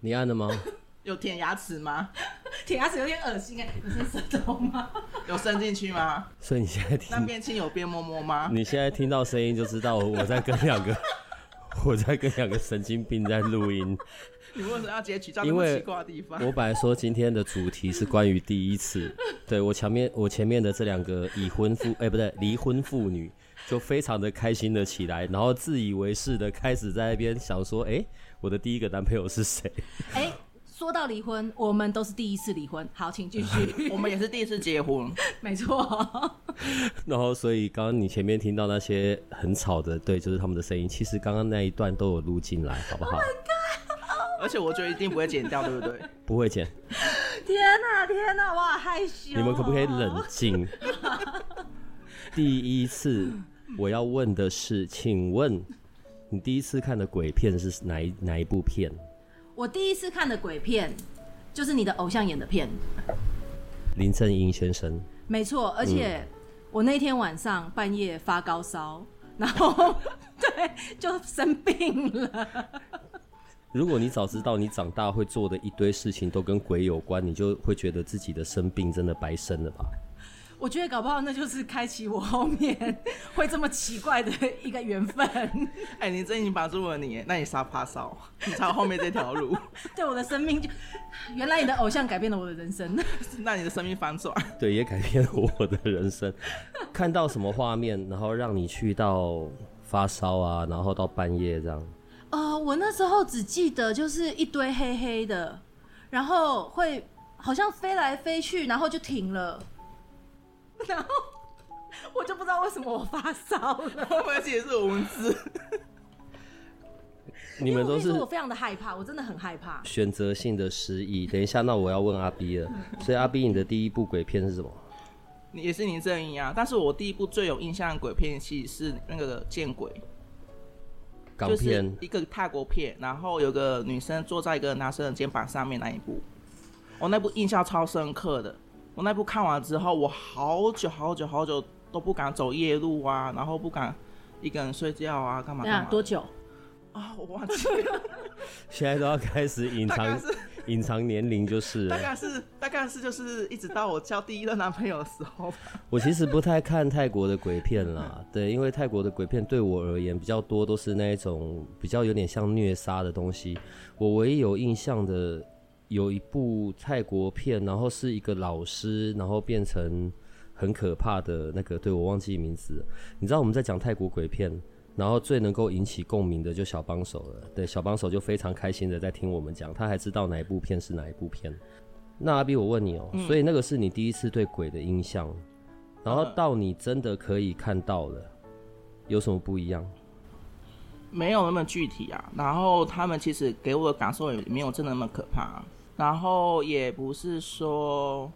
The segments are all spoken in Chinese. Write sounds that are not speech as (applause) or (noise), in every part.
你按了吗？(laughs) 有舔牙齿吗？(laughs) 舔牙齿有点恶心哎，有伸舌头吗？(laughs) 有伸进去吗？所以你现在听那边亲有边摸摸吗？你现在听到声音就知道我在跟两个我在跟两个神经病在录音。你为什么要截取这么奇怪的地方？我本来说今天的主题是关于第一次，对，我前面我前面的这两个已婚妇哎、欸、不对离婚妇女就非常的开心的起来，然后自以为是的开始在那边想说哎。欸我的第一个男朋友是谁？(laughs) 哎、欸，说到离婚，我们都是第一次离婚。好，请继续。(laughs) 我们也是第一次结婚，(laughs) 没错。然后，所以刚刚你前面听到那些很吵的，对，就是他们的声音。其实刚刚那一段都有录进来，好不好？Oh 而且我觉得一定不会剪掉，对不对？不会剪。天哪，天哪，我好害羞。你们可不可以冷静？第一次，我要问的是，请问。你第一次看的鬼片是哪一哪一部片？我第一次看的鬼片就是你的偶像演的片，林正英先生。没错，而且我那天晚上半夜发高烧，然后 (laughs) 对，就生病了。如果你早知道你长大会做的一堆事情都跟鬼有关，你就会觉得自己的生病真的白生了吧？我觉得搞不好那就是开启我后面 (laughs) 会这么奇怪的一个缘分。哎、欸，你真已经把住了你，那你杀怕烧，(laughs) 你朝后面这条路，(laughs) 对我的生命就，原来你的偶像改变了我的人生，那你的生命反转，对，也改变了我的人生。看到什么画面，然后让你去到发烧啊，然后到半夜这样？呃，我那时候只记得就是一堆黑黑的，然后会好像飞来飞去，然后就停了。然后我就不知道为什么我发烧了，会不会其实是蚊子？你们都是我非常的害怕，我真的很害怕。选择性的失忆。等一下，那我要问阿 B 了。所以阿 B，你的第一部鬼片是什么？也是林正英啊。但是我第一部最有印象的鬼片戏是那个《见鬼》，港片，就是一个泰国片，然后有个女生坐在一个男生的肩膀上面那一部，我那部印象超深刻的。我那部看完之后，我好久好久好久都不敢走夜路啊，然后不敢一个人睡觉啊，干嘛干嘛？多久？啊、哦，我忘记了。(laughs) 现在都要开始 (laughs) 隐藏隐藏年龄，就是大概是大概是就是一直到我交第一任男朋友的时候。(laughs) 我其实不太看泰国的鬼片啦，对，因为泰国的鬼片对我而言比较多都是那一种比较有点像虐杀的东西。我唯一有印象的。有一部泰国片，然后是一个老师，然后变成很可怕的那个，对，我忘记名字。你知道我们在讲泰国鬼片，然后最能够引起共鸣的就小帮手了。对，小帮手就非常开心的在听我们讲，他还知道哪一部片是哪一部片。那阿 B，我问你哦、喔，嗯、所以那个是你第一次对鬼的印象，然后到你真的可以看到了，有什么不一样？没有那么具体啊，然后他们其实给我的感受也没有真的那么可怕。然后也不是说，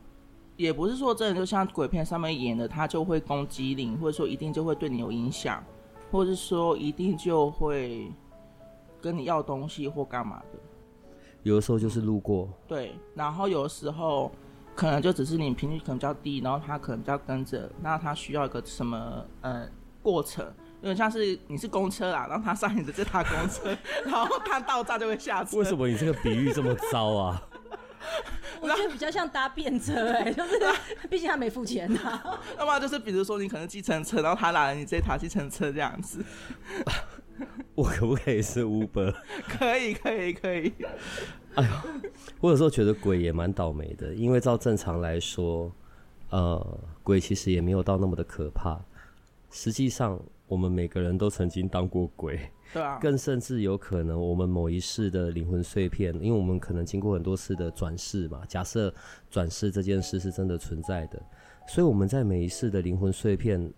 也不是说真的就像鬼片上面演的，他就会攻击你，或者说一定就会对你有影响，或者是说一定就会跟你要东西或干嘛的。有的时候就是路过。对，然后有的时候可能就只是你频率可能比较低，然后他可能比较跟着，那他需要一个什么呃过程。有点像是你是公车啊，然后他上你的这趟公车，(laughs) 然后他到站就会下车。为什么你这个比喻这么糟啊？(laughs) 我觉得比较像搭便车哎、欸，(laughs) 就是毕竟他没付钱呐、啊。(laughs) 那么就是比如说你可能计程车，然后他拿了你这台计程车这样子。我可不可以是 Uber？可以可以可以。哎呦，我有时候觉得鬼也蛮倒霉的，因为照正常来说，呃，鬼其实也没有到那么的可怕。实际上。我们每个人都曾经当过鬼，对啊，更甚至有可能我们某一世的灵魂碎片，因为我们可能经过很多次的转世嘛。假设转世这件事是真的存在的，所以我们在每一世的灵魂碎片，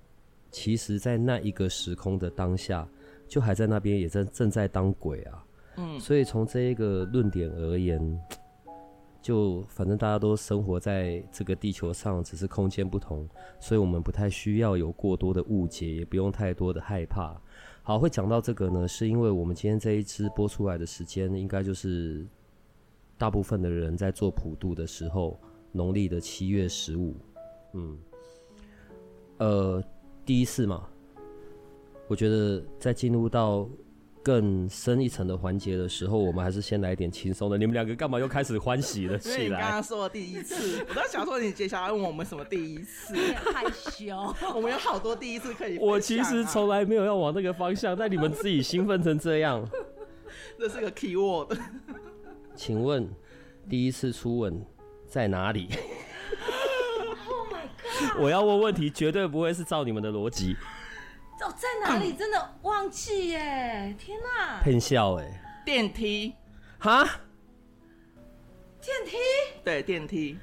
其实在那一个时空的当下，就还在那边，也在正在当鬼啊。嗯，所以从这一个论点而言，(tsk) 就反正大家都生活在这个地球上，只是空间不同，所以我们不太需要有过多的误解，也不用太多的害怕。好，会讲到这个呢，是因为我们今天这一支播出来的时间，应该就是大部分的人在做普渡的时候，农历的七月十五。嗯，呃，第一次嘛，我觉得在进入到更深一层的环节的时候，我们还是先来一点轻松的。你们两个干嘛又开始欢喜了起来？因为你刚刚说的第一次，我在想说你接下来问我们什么第一次？有点害羞。我们有好多第一次可以、啊。我其实从来没有要往那个方向，但你们自己兴奋成这样。(laughs) 这是个 key word。请问，第一次初吻在哪里？(laughs) 我要问问题，绝对不会是照你们的逻辑。哪里？真的忘记耶！天哪！骗笑哎！电梯？哈？电梯？对，电梯。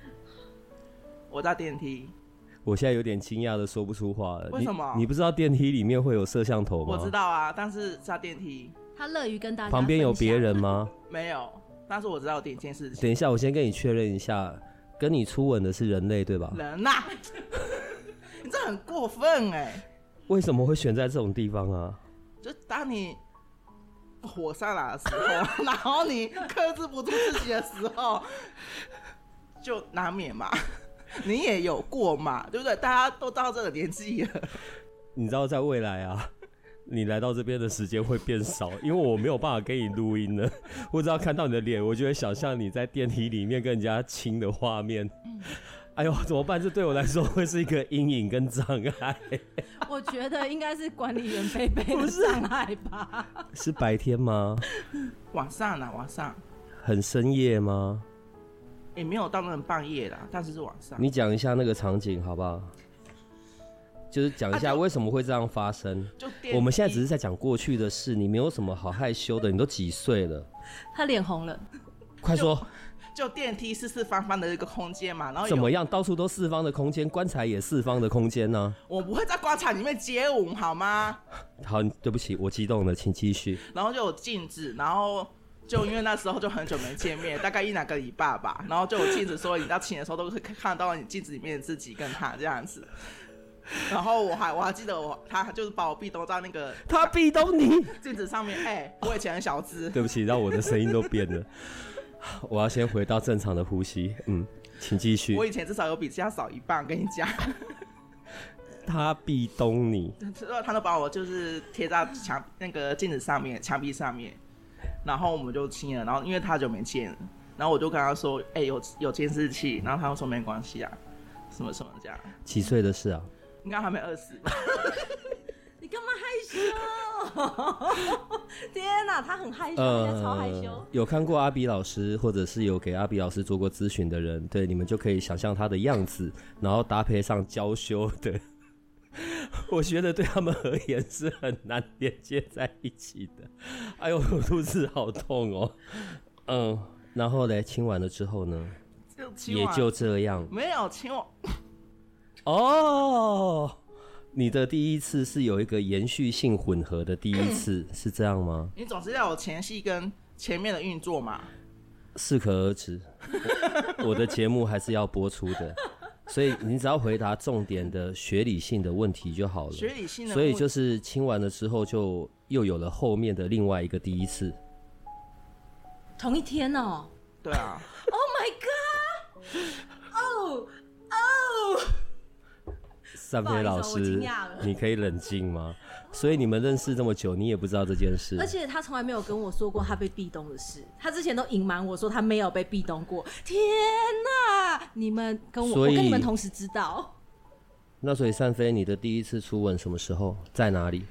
我在电梯。我现在有点惊讶的说不出话了。为什么？你，你不知道电梯里面会有摄像头吗？我知道啊，但是在电梯。他乐于跟大家。旁边有别人吗？没有，但是我知道有点一件事情。等一下，我先跟你确认一下。跟你初吻的是人类对吧？人呐、啊，(laughs) 你这很过分哎、欸！为什么会选在这种地方啊？就当你火上来的时候，然后你克制不住自己的时候，就难免嘛。(laughs) 你也有过嘛，对不对？大家都到这个年纪了。你知道，在未来啊。你来到这边的时间会变少，因为我没有办法给你录音了。我只要看到你的脸，我就会想象你在电梯里面跟人家亲的画面。哎呦，怎么办？这对我来说会是一个阴影跟障碍。(laughs) 我觉得应该是管理员贝贝的 (laughs) 障碍吧？是白天吗？晚上呢？晚上。很深夜吗？也没有到那么半夜啦，但是是晚上。你讲一下那个场景好不好？就是讲一下为什么会这样发生。就我们现在只是在讲过去的事，你没有什么好害羞的。你都几岁了？他脸红了。快说。就电梯四四方方的一个空间嘛，然后怎么样？到处都四方的空间，棺材也四方的空间呢、啊？我不会在棺材里面接吻好吗？好，对不起，我激动了，请继续。然后就有镜子，然后就因为那时候就很久没见面，大概一两个礼拜吧，然后就有镜子说，你到亲的时候都可以看到你镜子里面的自己跟他这样子。然后我还我还记得我他就是把我壁咚在那个他壁咚你 (laughs) 镜子上面，哎、欸，我以前很小只，对不起，让我的声音都变了。(laughs) 我要先回到正常的呼吸，嗯，请继续。我以前至少有比这样少一半，跟你讲。他壁咚你，他都把我就是贴在墙那个镜子上面，墙壁上面，然后我们就亲了。然后因为他久没见了，然后我就跟他说，哎、欸，有有监视器，然后他就说没关系啊，什么什么这样。几岁的事啊？应该还没二十吧？你干嘛害羞？(laughs) 天哪，他很害羞，呃、超害羞。有看过阿比老师，或者是有给阿比老师做过咨询的人，对你们就可以想象他的样子，然后搭配上娇羞的，(laughs) 我觉得对他们而言是很难连接在一起的。哎呦，我肚子好痛哦。嗯，然后嘞，亲完了之后呢？就也就这样，没有亲我。哦，你的第一次是有一个延续性混合的第一次，(clears throat) 是这样吗？你总是要有前戏跟前面的运作嘛。适可而止，我，我的节目还是要播出的，所以你只要回答重点的学理性的问题就好了。学理性的，所以就是亲完了之后，就又有了后面的另外一个第一次。同一天哦？对啊。Oh my god！三菲老师，你可以冷静吗？所以你们认识这么久，你也不知道这件事。而且他从来没有跟我说过他被壁咚的事，他之前都隐瞒我说他没有被壁咚过。天哪！你们跟我，我跟你们同时知道。那所以三飞，你的第一次初吻什么时候，在哪里？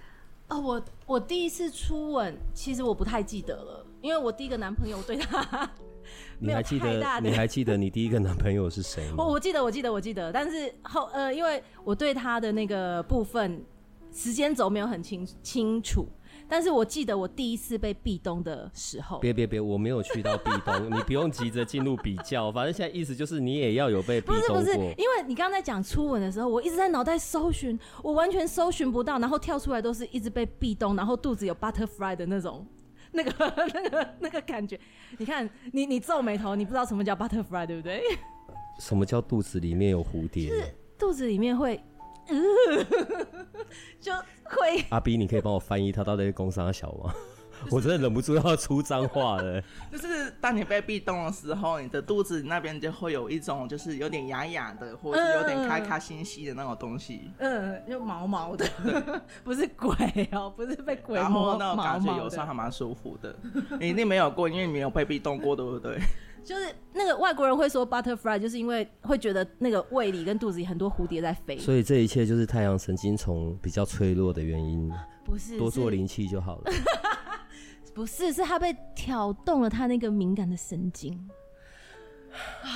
哦，我我第一次初吻，其实我不太记得了，因为我第一个男朋友对他。(laughs) 你还记得？你还记得你第一个男朋友是谁吗？我我记得，我记得，我记得。但是后呃，因为我对他的那个部分时间轴没有很清清楚，但是我记得我第一次被壁咚的时候，别别别，我没有去到壁咚，你不用急着进入比较，(laughs) 反正现在意思就是你也要有被壁咚过。不是不是，因为你刚刚在讲初吻的时候，我一直在脑袋搜寻，我完全搜寻不到，然后跳出来都是一直被壁咚，然后肚子有 butterfly 的那种。(laughs) 那个、那个、那个感觉，你看，你你皱眉头，你不知道什么叫 butterfly，对不对？(laughs) 什么叫肚子里面有蝴蝶？是肚子里面会，呃、(laughs) 就会。阿 B，你可以帮我翻译他到底是工商小吗？我真的忍不住要出脏话了。(laughs) 就是当你被壁咚的时候，你的肚子那边就会有一种，就是有点痒痒的，或者是有点开开心心的那种东西。嗯，就毛毛的，不是鬼哦，不是被鬼摸。然后那种感觉有时候还蛮舒服的。(laughs) 你一定没有过，因为你没有被壁咚过，对不对？(laughs) 就是那个外国人会说 butterfly，就是因为会觉得那个胃里跟肚子里很多蝴蝶在飞。所以这一切就是太阳神经丛比较脆弱的原因。不是，多做灵气就好了。不是，是他被挑动了他那个敏感的神经。(sighs) 啊！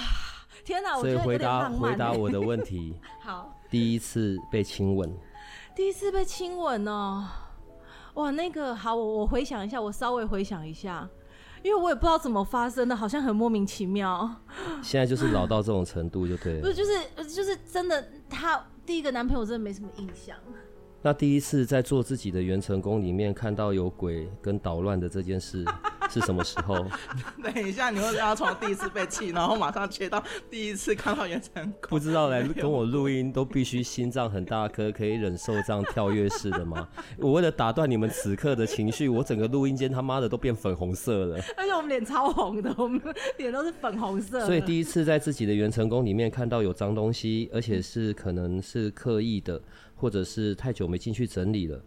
天哪！所以回答回答我的 (laughs) 问题。好。第一次被亲吻。第一次被亲吻哦，哇，那个好，我我回想一下，我稍微回想一下，因为我也不知道怎么发生的，好像很莫名其妙。(laughs) 现在就是老到这种程度就对了。(laughs) 不是，就是就是真的，他第一个男朋友真的没什么印象。那第一次在做自己的元成功里面看到有鬼跟捣乱的这件事 (laughs) 是什么时候？等一下，你会要从第一次被气，然后马上切到第一次看到元成功？不知道来跟我录音都必须心脏很大颗，可以忍受这样跳跃式的吗？(laughs) 我为了打断你们此刻的情绪，我整个录音间他妈的都变粉红色了，而且我们脸超红的，我们脸都是粉红色。所以第一次在自己的元成功里面看到有脏东西，而且是可能是刻意的。或者是太久没进去整理了，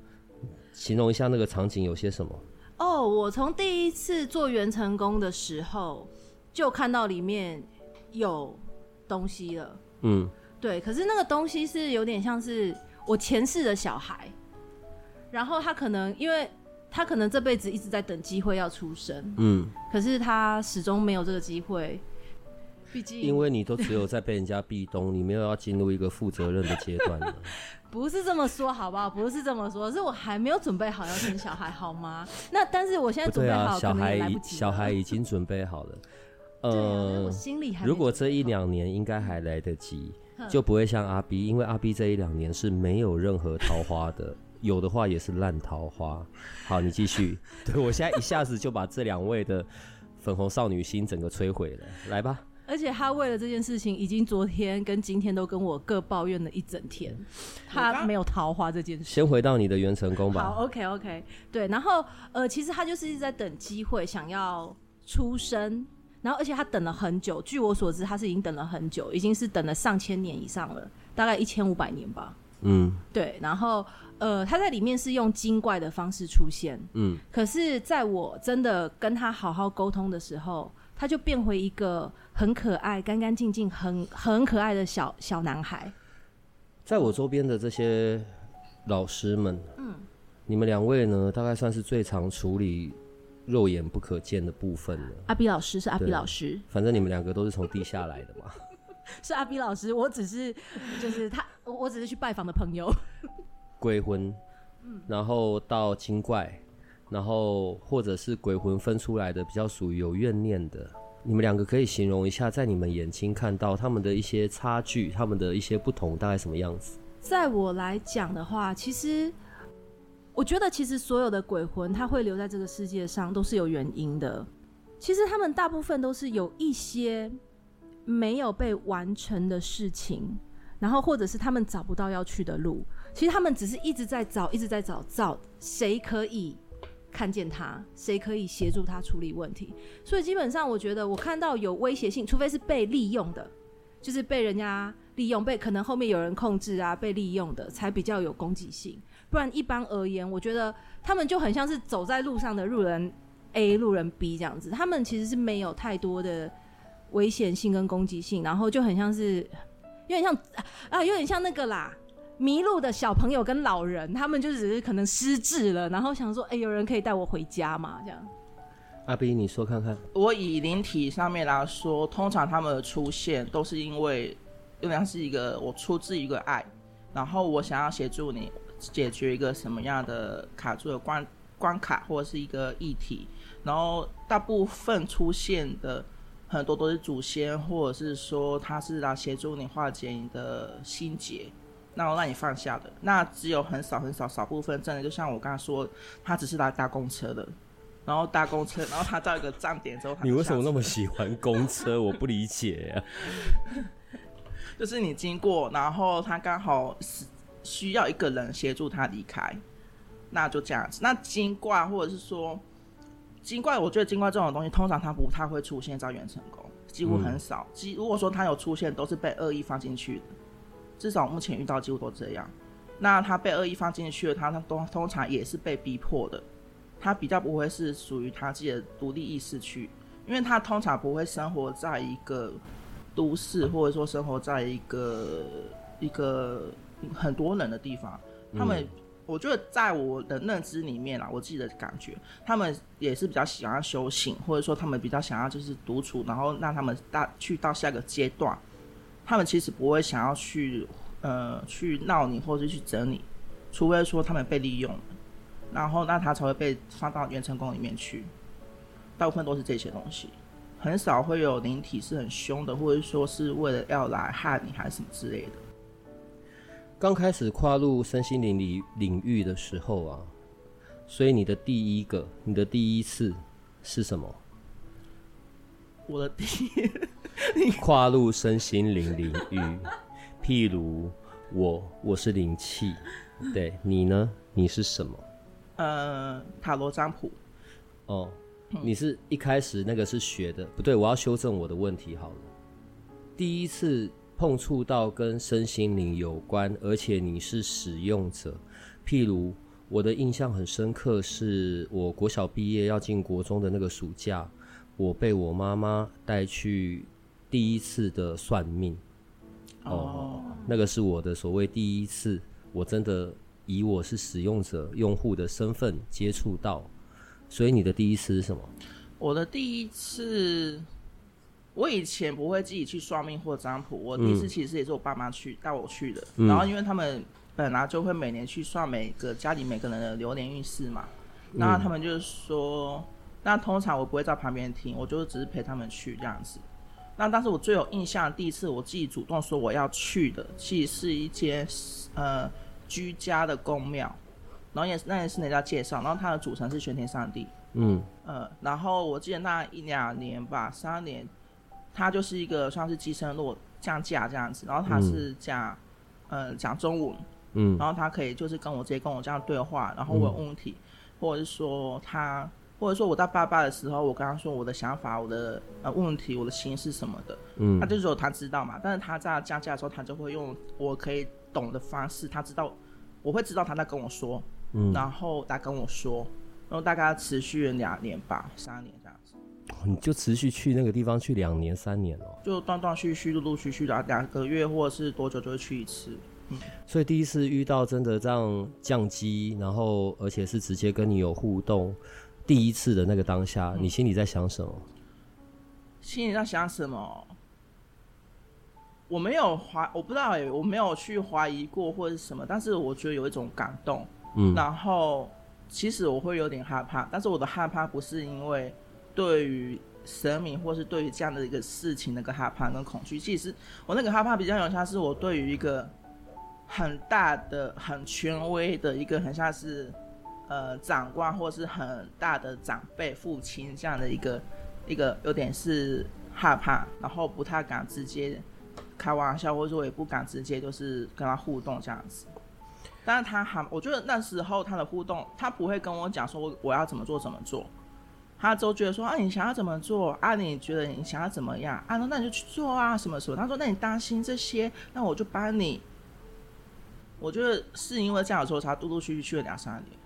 形容一下那个场景有些什么？哦，oh, 我从第一次做元成功的时候就看到里面有东西了。嗯，对。可是那个东西是有点像是我前世的小孩，然后他可能因为他可能这辈子一直在等机会要出生，嗯，可是他始终没有这个机会。毕竟，因为你都只有在被人家壁咚，你没有要进入一个负责任的阶段。(laughs) 不是这么说，好不好？不是这么说，是我还没有准备好要生小孩，好吗？(laughs) 那但是我现在准备好，小孩已小孩已经准备好了。(laughs) 呃，我心里还如果这一两年应该还来得及，就不会像阿 B，因为阿 B 这一两年是没有任何桃花的，有的话也是烂桃花。好，你继续。对，我现在一下子就把这两位的粉红少女心整个摧毁了，来吧。而且他为了这件事情，已经昨天跟今天都跟我各抱怨了一整天。他没有桃花这件事。先回到你的元成功吧。好，OK OK，对。然后呃，其实他就是一直在等机会，想要出生。然后而且他等了很久，据我所知，他是已经等了很久，已经是等了上千年以上了，大概一千五百年吧。嗯，对。然后呃，他在里面是用精怪的方式出现。嗯。可是在我真的跟他好好沟通的时候。他就变回一个很可爱、干干净净、很很可爱的小小男孩。在我周边的这些老师们，嗯，你们两位呢，大概算是最常处理肉眼不可见的部分了。阿比老师是阿比老师，反正你们两个都是从地下来的嘛。(laughs) 是阿比老师，我只是就是他，我只是去拜访的朋友。鬼魂，嗯，然后到精怪。然后，或者是鬼魂分出来的比较属于有怨念的，你们两个可以形容一下，在你们眼睛看到他们的一些差距，他们的一些不同，大概什么样子？在我来讲的话，其实我觉得，其实所有的鬼魂，他会留在这个世界上，都是有原因的。其实他们大部分都是有一些没有被完成的事情，然后或者是他们找不到要去的路。其实他们只是一直在找，一直在找，找谁可以。看见他，谁可以协助他处理问题？所以基本上，我觉得我看到有威胁性，除非是被利用的，就是被人家利用，被可能后面有人控制啊，被利用的才比较有攻击性。不然一般而言，我觉得他们就很像是走在路上的路人 A、路人 B 这样子，他们其实是没有太多的危险性跟攻击性，然后就很像是有点像啊，有点像那个啦。迷路的小朋友跟老人，他们就只是可能失智了，然后想说：“哎、欸，有人可以带我回家吗？”这样。阿斌你说看看。我以灵体上面来说，通常他们的出现都是因为，有点像是一个我出自一个爱，然后我想要协助你解决一个什么样的卡住的关关卡或者是一个议题，然后大部分出现的很多都是祖先，或者是说他是来协助你化解你的心结，然后让你放下的。那只有很少很少少部分，真的就像我刚才说，他只是来搭公车的，然后搭公车，然后他到一个站点之后，你为什么那么喜欢 (laughs) 公车？我不理解呀、啊。(laughs) 就是你经过，然后他刚好是需要一个人协助他离开。那就这样子。那精怪或者是说精怪，我觉得精怪这种东西，通常它不太会出现在元成功，几乎很少。几、嗯、如果说他有出现，都是被恶意放进去的。至少目前遇到几乎都这样。那他被恶意放进去了，他他通通常也是被逼迫的。他比较不会是属于他自己的独立意识去，因为他通常不会生活在一个都市，或者说生活在一个一个很多人的地方，他们。嗯我觉得在我的认知里面啊，我自己的感觉，他们也是比较喜欢修行，或者说他们比较想要就是独处，然后让他们大去到下一个阶段，他们其实不会想要去呃去闹你，或者去整你，除非说他们被利用，然后那他才会被放到元成宫里面去，大部分都是这些东西，很少会有灵体是很凶的，或者说是为了要来害你还是什么之类的。刚开始跨入身心灵领领域的时候啊，所以你的第一个、你的第一次是什么？我的第一跨入身心灵领域，(laughs) 譬如我，我是灵气，对，你呢？你是什么？呃，塔罗占卜。哦，你是一开始那个是学的，不对，我要修正我的问题好了。第一次。碰触到跟身心灵有关，而且你是使用者。譬如我的印象很深刻，是我国小毕业要进国中的那个暑假，我被我妈妈带去第一次的算命。哦，那个是我的所谓第一次，我真的以我是使用者、用户的身份接触到。所以你的第一次是什么？我的第一次。我以前不会自己去算命或占卜，我第一次其实也是我爸妈去带我去的。嗯、然后因为他们本来就会每年去算每个家里每个人的流年运势嘛，那、嗯、他们就是说，那通常我不会在旁边听，我就只是陪他们去这样子。那但是我最有印象的第一次我自己主动说我要去的，其实是一间呃居家的宫庙，然后也是那也是人家介绍，然后它的主神是玄天上帝。嗯呃，然后我记得那一两年吧，三年。他就是一个算是乩身落降价这样子，然后他是讲，嗯、呃，讲中文，嗯，然后他可以就是跟我直接跟我这样对话，然后我有问题，嗯、或者是说他，或者说我到爸爸的时候，我跟他说我的想法，我的呃问题，我的心是什么的，嗯，他就说他知道嘛，但是他在降价的时候，他就会用我可以懂的方式，他知道我会知道他在跟我说，嗯，然后他跟我说，然后大概持续了两年吧，三年这样子。你就持续去那个地方去两年三年哦，就断断续续、陆陆续续的两个月或者是多久就会去一次。嗯，所以第一次遇到真的这样降机，然后而且是直接跟你有互动，第一次的那个当下，你心里在想什么？心里在想什么？我没有怀，我不知道哎，我没有去怀疑过或者是什么，但是我觉得有一种感动。嗯，然后其实我会有点害怕，但是我的害怕不是因为。对于神明，或是对于这样的一个事情，那个害怕跟恐惧，其实我那个害怕比较有像是我对于一个很大的、很权威的一个，很像是呃长官，或是很大的长辈、父亲这样的一个一个有点是害怕，然后不太敢直接开玩笑，或者说也不敢直接就是跟他互动这样子。但是他还，我觉得那时候他的互动，他不会跟我讲说我要怎么做怎么做。他就觉得说啊，你想要怎么做啊？你觉得你想要怎么样啊？那你就去做啊，什么什么？他说，那你担心这些，那我就帮你。我觉得是因为这样的时候，才陆陆续续去了两三年。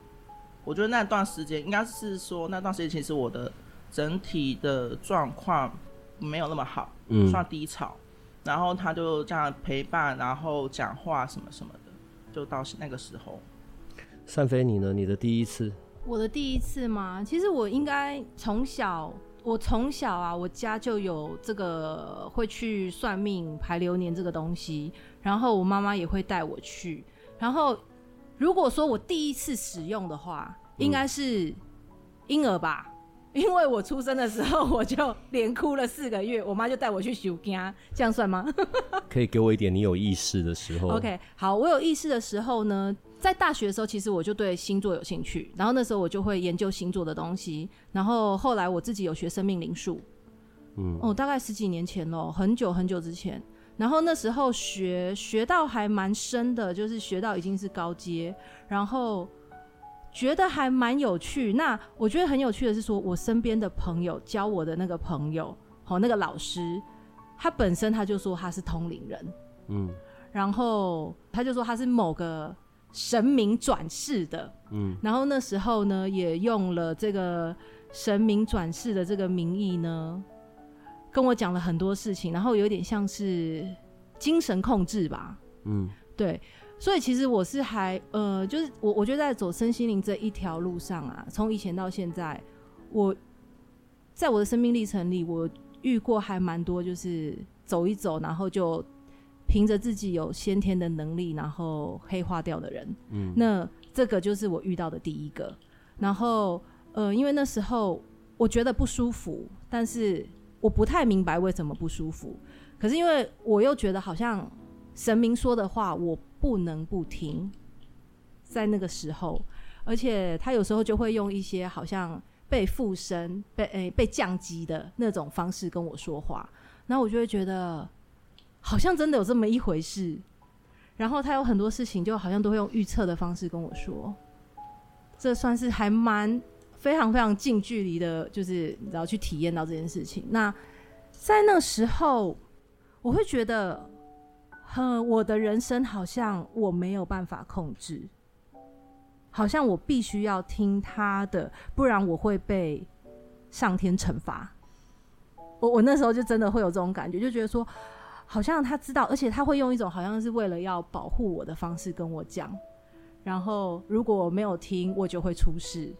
我觉得那段时间应该是说，那段时间其实我的整体的状况没有那么好，嗯，算低潮。然后他就这样陪伴，然后讲话什么什么的，就到那个时候。善飞，你呢？你的第一次？我的第一次吗？其实我应该从小，我从小啊，我家就有这个会去算命排流年这个东西，然后我妈妈也会带我去。然后如果说我第一次使用的话，应该是婴儿吧。(laughs) 因为我出生的时候，我就连哭了四个月，我妈就带我去修家，这样算吗？(laughs) 可以给我一点你有意识的时候。OK，好，我有意识的时候呢，在大学的时候，其实我就对星座有兴趣，然后那时候我就会研究星座的东西，然后后来我自己有学生命灵数，嗯，哦，大概十几年前咯，很久很久之前，然后那时候学学到还蛮深的，就是学到已经是高阶，然后。觉得还蛮有趣。那我觉得很有趣的是说，说我身边的朋友教我的那个朋友，好，那个老师，他本身他就说他是通灵人，嗯，然后他就说他是某个神明转世的，嗯，然后那时候呢，也用了这个神明转世的这个名义呢，跟我讲了很多事情，然后有点像是精神控制吧，嗯，对。所以其实我是还呃，就是我我觉得在走身心灵这一条路上啊，从以前到现在，我在我的生命历程里，我遇过还蛮多，就是走一走，然后就凭着自己有先天的能力，然后黑化掉的人。嗯，那这个就是我遇到的第一个。然后呃，因为那时候我觉得不舒服，但是我不太明白为什么不舒服。可是因为我又觉得好像神明说的话，我。不能不听，在那个时候，而且他有时候就会用一些好像被附身、被诶、被降级的那种方式跟我说话，然后我就会觉得好像真的有这么一回事。然后他有很多事情就好像都会用预测的方式跟我说，这算是还蛮非常非常近距离的，就是你知道去体验到这件事情。那在那时候，我会觉得。嗯，我的人生好像我没有办法控制，好像我必须要听他的，不然我会被上天惩罚。我我那时候就真的会有这种感觉，就觉得说，好像他知道，而且他会用一种好像是为了要保护我的方式跟我讲，然后如果我没有听，我就会出事。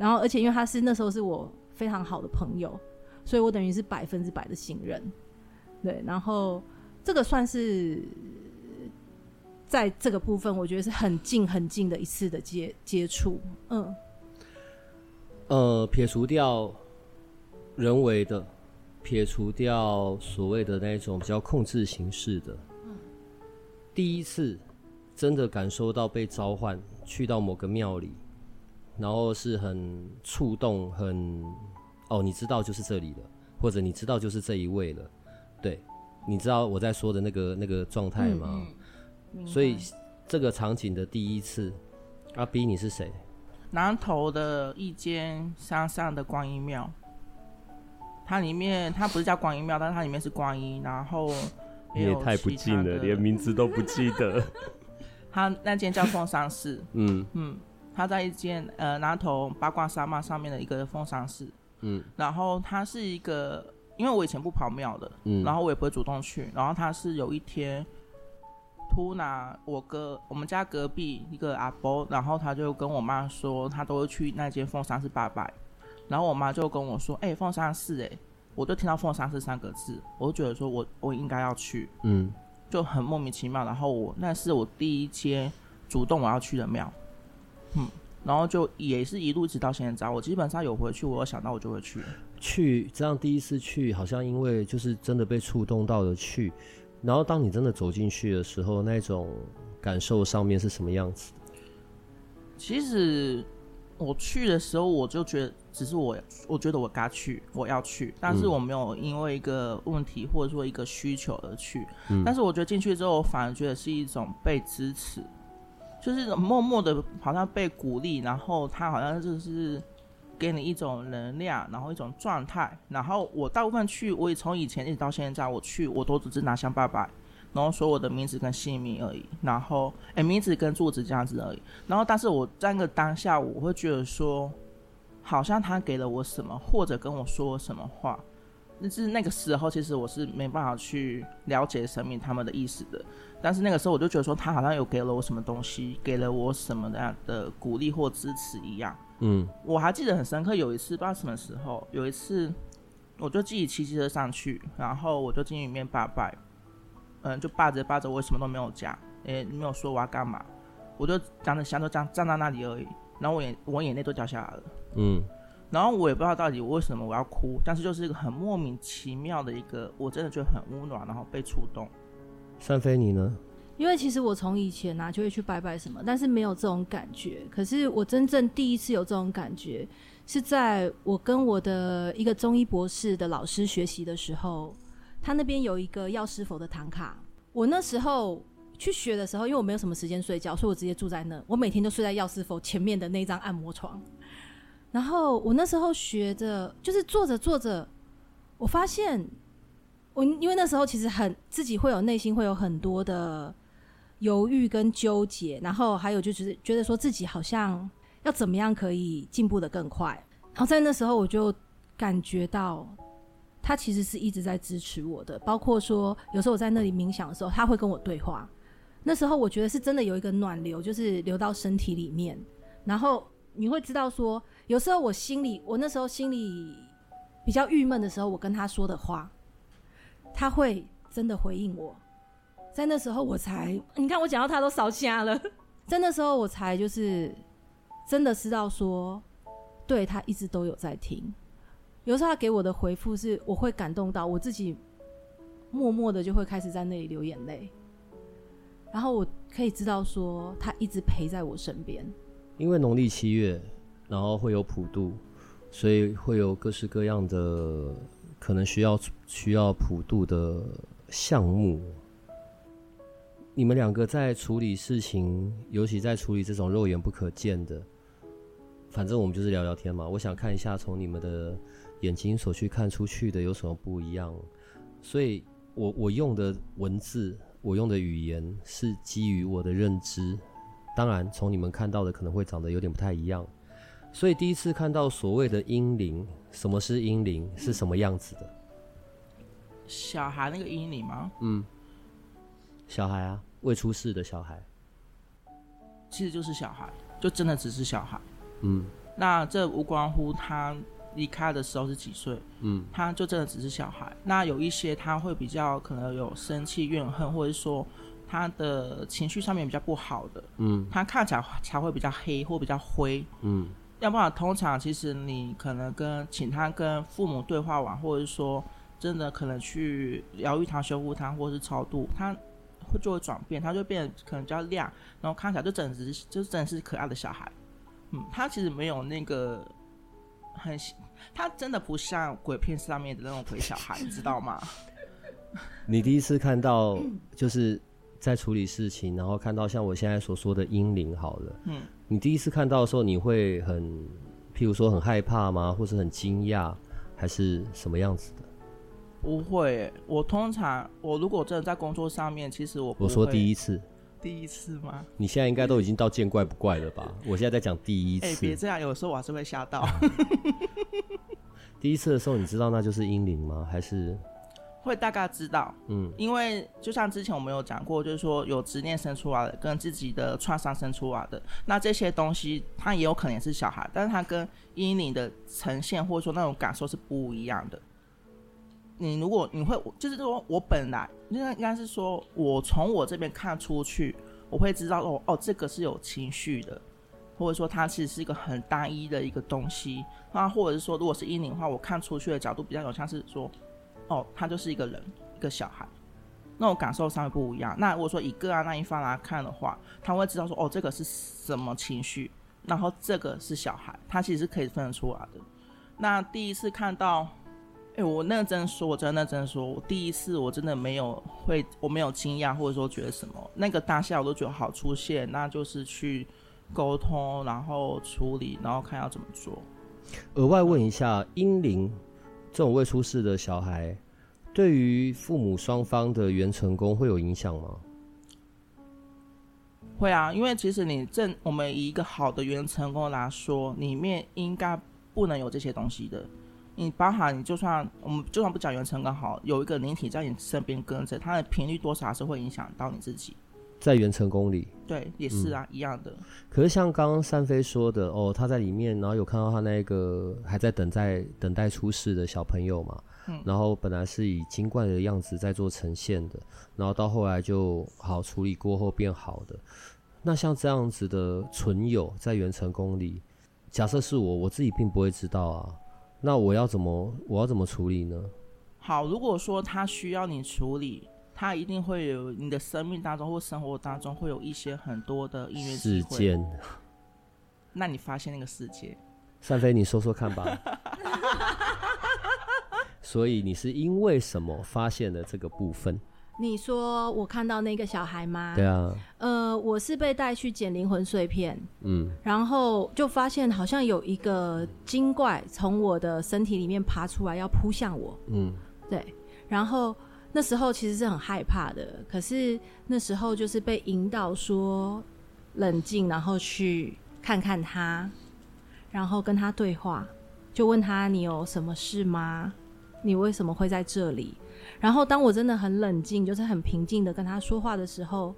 然后，而且因为他是那时候是我非常好的朋友，所以我等于是百分之百的信任。对，然后。这个算是在这个部分，我觉得是很近很近的一次的接接触。嗯，呃，撇除掉人为的，撇除掉所谓的那种比较控制形式的，嗯，第一次真的感受到被召唤去到某个庙里，然后是很触动，很哦，你知道就是这里了，或者你知道就是这一位了，对。你知道我在说的那个那个状态吗？所以这个场景的第一次，阿 B 你是谁？南投的一间山上的观音庙，它里面它不是叫观音庙，但是它里面是观音，然后你也太不近了，连名字都不记得。(laughs) 它那间叫凤山寺，嗯嗯，它在一间呃南投八卦山脉上面的一个凤山寺，嗯，然后他是一个。因为我以前不跑庙的，嗯，然后我也不会主动去。然后他是有一天，突然我哥我们家隔壁一个阿伯，然后他就跟我妈说，他都会去那间凤山寺拜拜。然后我妈就跟我说：“哎、欸，凤山寺，哎，我就听到凤山寺三个字，我就觉得说我我应该要去，嗯，就很莫名其妙。然后我那是我第一间主动我要去的庙，嗯，然后就也是一路直到现在，我基本上有回去，我有想到我就会去。”去这样第一次去，好像因为就是真的被触动到了去，然后当你真的走进去的时候，那种感受上面是什么样子？其实我去的时候，我就觉得只是我，我觉得我该去，我要去，但是我没有因为一个问题或者说一个需求而去。嗯。但是我觉得进去之后，我反而觉得是一种被支持，就是默默的，好像被鼓励，然后他好像就是。给你一种能量，然后一种状态，然后我大部分去，我也从以前一直到现在，我去我都只是拿香拜拜，然后说我的名字跟姓名而已，然后哎名字跟住址这样子而已，然后但是我在那个当下，我会觉得说，好像他给了我什么，或者跟我说什么话，但是那个时候其实我是没办法去了解神明他们的意思的，但是那个时候我就觉得说，他好像有给了我什么东西，给了我什么样的鼓励或支持一样。嗯，我还记得很深刻，有一次不知道什么时候，有一次我就自己骑机车上去，然后我就进里面拜拜，嗯，就拜着拜着，我什么都没有讲，也没有说我要干嘛，我就讲着香就这样站在那里而已，然后我眼我眼泪都掉下来了，嗯，然后我也不知道到底为什么我要哭，但是就是一个很莫名其妙的一个，我真的觉得很温暖，然后被触动。三飞你呢？因为其实我从以前啊就会去拜拜什么，但是没有这种感觉。可是我真正第一次有这种感觉，是在我跟我的一个中医博士的老师学习的时候，他那边有一个药师佛的唐卡。我那时候去学的时候，因为我没有什么时间睡觉，所以我直接住在那。我每天都睡在药师佛前面的那张按摩床。然后我那时候学着，就是做着做着，我发现我因为那时候其实很自己会有内心会有很多的。犹豫跟纠结，然后还有就是觉得说自己好像要怎么样可以进步得更快，然后在那时候我就感觉到他其实是一直在支持我的，包括说有时候我在那里冥想的时候，他会跟我对话。那时候我觉得是真的有一个暖流，就是流到身体里面，然后你会知道说，有时候我心里，我那时候心里比较郁闷的时候，我跟他说的话，他会真的回应我。在那时候，我才你看我讲到他都烧瞎了。在那时候，我才就是真的知道说，对他一直都有在听。有时候他给我的回复是，我会感动到我自己，默默的就会开始在那里流眼泪。然后我可以知道说，他一直陪在我身边。因为农历七月，然后会有普渡，所以会有各式各样的可能需要需要普渡的项目。你们两个在处理事情，尤其在处理这种肉眼不可见的，反正我们就是聊聊天嘛。我想看一下从你们的眼睛所去看出去的有什么不一样，所以我我用的文字，我用的语言是基于我的认知。当然，从你们看到的可能会长得有点不太一样。所以第一次看到所谓的阴灵，什么是阴灵？是什么样子的？小孩那个阴灵吗？嗯，小孩啊。未出世的小孩，其实就是小孩，就真的只是小孩。嗯，那这无关乎他离开的时候是几岁。嗯，他就真的只是小孩。那有一些他会比较可能有生气、怨恨，或者说他的情绪上面比较不好的。嗯，他看起来才会比较黑或比较灰。嗯，要不然通常其实你可能跟请他跟父母对话完，或者是说真的可能去疗愈他、修复他，或者是超度他。会就会转变，他就变得可能比较亮，然后看起来就真的是就真的是可爱的小孩。嗯，他其实没有那个很，他真的不像鬼片上面的那种鬼小孩，你知道吗？(laughs) 你第一次看到就是在处理事情，然后看到像我现在所说的阴灵，好了，嗯，你第一次看到的时候，你会很，譬如说很害怕吗？或是很惊讶，还是什么样子的？不会，我通常我如果真的在工作上面，其实我。我说第一次，第一次吗？你现在应该都已经到见怪不怪了吧？(laughs) 我现在在讲第一次。哎、欸，别这样，有时候我还是会吓到。(laughs) 第一次的时候，你知道那就是阴灵吗？还是会大概知道？嗯，因为就像之前我们有讲过，就是说有执念生出来的，跟自己的创伤生出来的，那这些东西它也有可能是小孩，但是它跟阴灵的呈现或者说那种感受是不一样的。你如果你会，就是说我本来应该应该是说，我从我这边看出去，我会知道哦哦，这个是有情绪的，或者说它其实是一个很单一的一个东西。那或者是说，如果是阴灵的话，我看出去的角度比较有像是说，哦，他就是一个人，一个小孩，那种感受上会不一样。那如果说以个案那一方来看的话，他会知道说，哦，这个是什么情绪，然后这个是小孩，他其实是可以分得出来的。那第一次看到。哎、欸，我认真说，我真的认真说，我第一次我真的没有会，我没有惊讶，或者说觉得什么，那个当下我都觉得好出现，那就是去沟通，然后处理，然后看要怎么做。额外问一下，婴灵这种未出世的小孩，对于父母双方的元成功会有影响吗？会啊，因为其实你正我们以一个好的元成功来说，里面应该不能有这些东西的。你包含你就算我们就算不讲元成功好，有一个灵体在你身边跟着，它的频率多少还是会影响到你自己。在元成功里，对，也是啊，嗯、一样的。可是像刚刚三飞说的哦，他在里面，然后有看到他那个还在等待等待出世的小朋友嘛，嗯，然后本来是以精怪的样子在做呈现的，然后到后来就好处理过后变好的。那像这样子的存有在元成功里，假设是我，我自己并不会知道啊。那我要怎么我要怎么处理呢？好，如果说他需要你处理，他一定会有你的生命当中或生活当中会有一些很多的音乐事件。(laughs) 那你发现那个世界？(laughs) 善飞，你说说看吧。(laughs) 所以你是因为什么发现了这个部分？你说我看到那个小孩吗？对啊。呃，我是被带去捡灵魂碎片，嗯，然后就发现好像有一个精怪从我的身体里面爬出来，要扑向我，嗯，对。然后那时候其实是很害怕的，可是那时候就是被引导说冷静，然后去看看他，然后跟他对话，就问他，你有什么事吗？你为什么会在这里？然后当我真的很冷静，就是很平静的跟他说话的时候，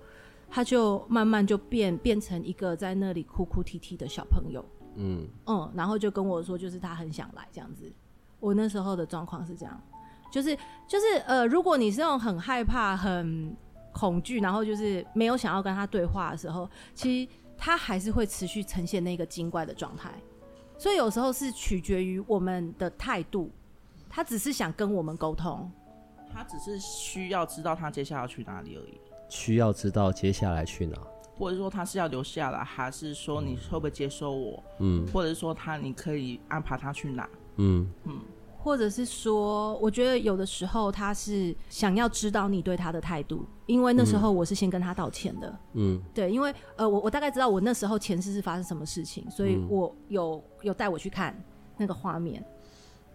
他就慢慢就变变成一个在那里哭哭啼啼的小朋友。嗯嗯，然后就跟我说，就是他很想来这样子。我那时候的状况是这样，就是就是呃，如果你是那种很害怕、很恐惧，然后就是没有想要跟他对话的时候，其实他还是会持续呈现那个精怪的状态。所以有时候是取决于我们的态度，他只是想跟我们沟通。他只是需要知道他接下来要去哪里而已。需要知道接下来去哪，或者说他是要留下来，还是说你会不会接受我？嗯，或者是说他你可以安排他去哪？嗯嗯，或者是说，我觉得有的时候他是想要知道你对他的态度，因为那时候我是先跟他道歉的。嗯，对，因为呃，我我大概知道我那时候前世是发生什么事情，所以我有有带我去看那个画面。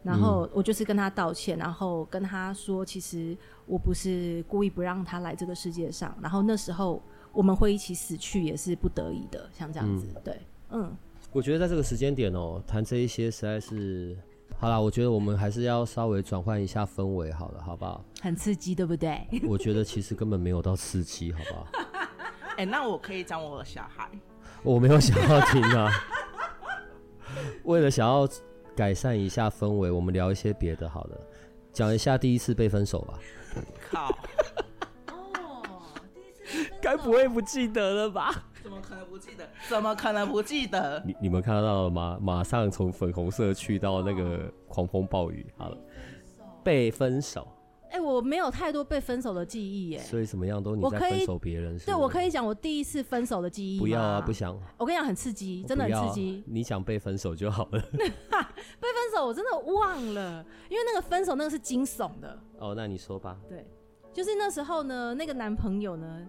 然后我就是跟他道歉，然后跟他说，其实我不是故意不让他来这个世界上。然后那时候我们会一起死去，也是不得已的，像这样子。嗯、对，嗯。我觉得在这个时间点哦，谈这一些实在是好啦。我觉得我们还是要稍微转换一下氛围，好了，好不好？很刺激，对不对？(laughs) 我觉得其实根本没有到刺激，好不好？(laughs) 哎、欸，那我可以讲我的小孩。我没有想要听啊。(laughs) 为了想要。改善一下氛围，我们聊一些别的好了，讲一下第一次被分手吧。靠！哦，第一次该不会不记得了吧？怎么可能不记得？怎么可能不记得？你你们看到了吗？马上从粉红色去到那个狂风暴雨，好了，被分手。哎、欸，我没有太多被分手的记忆耶，所以什么样都你在分手别人是是，对，我可以讲我第一次分手的记忆。不要啊，不想。我跟你讲，很刺激，真的很刺激。你想被分手就好了。(laughs) 被分手我真的忘了，因为那个分手那个是惊悚的。哦，那你说吧。对，就是那时候呢，那个男朋友呢，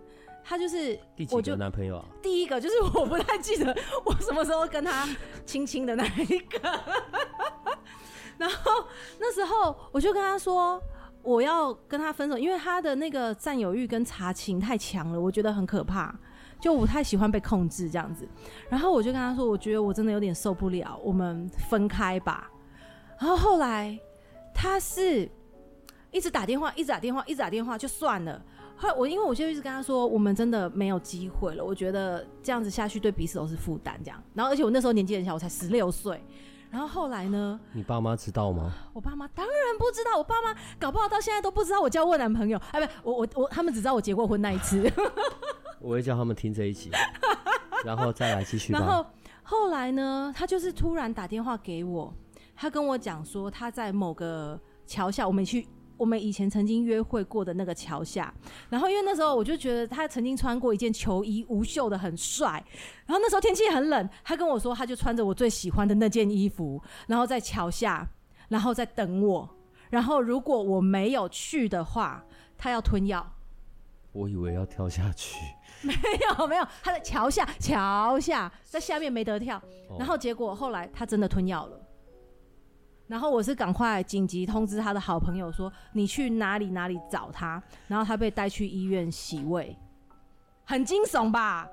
他就是第几个男朋友啊？第一个 (laughs) 就是我不太记得我什么时候跟他亲亲的那一个。(laughs) 然后那时候我就跟他说。我要跟他分手，因为他的那个占有欲跟查情太强了，我觉得很可怕，就我不太喜欢被控制这样子。然后我就跟他说，我觉得我真的有点受不了，我们分开吧。然后后来他是一直打电话，一直打电话，一直打电话，就算了。后来我因为我就一直跟他说，我们真的没有机会了，我觉得这样子下去对彼此都是负担这样。然后而且我那时候年纪很小，我才十六岁。然后后来呢？你爸妈知道吗？我爸妈当然不知道，我爸妈搞不好到现在都不知道我交过男朋友。哎，不，我我我，他们只知道我结过婚那一次。我会叫他们听这一集，(laughs) 然后再来继续。然后后来呢？他就是突然打电话给我，他跟我讲说他在某个桥下，我们去。我们以前曾经约会过的那个桥下，然后因为那时候我就觉得他曾经穿过一件球衣，无袖的很帅。然后那时候天气很冷，他跟我说他就穿着我最喜欢的那件衣服，然后在桥下，然后在等我。然后如果我没有去的话，他要吞药。我以为要跳下去，(laughs) 没有没有，他在桥下，桥下在下面没得跳。然后结果后来他真的吞药了。然后我是赶快紧急通知他的好朋友说，你去哪里哪里找他，然后他被带去医院洗胃，很惊悚吧？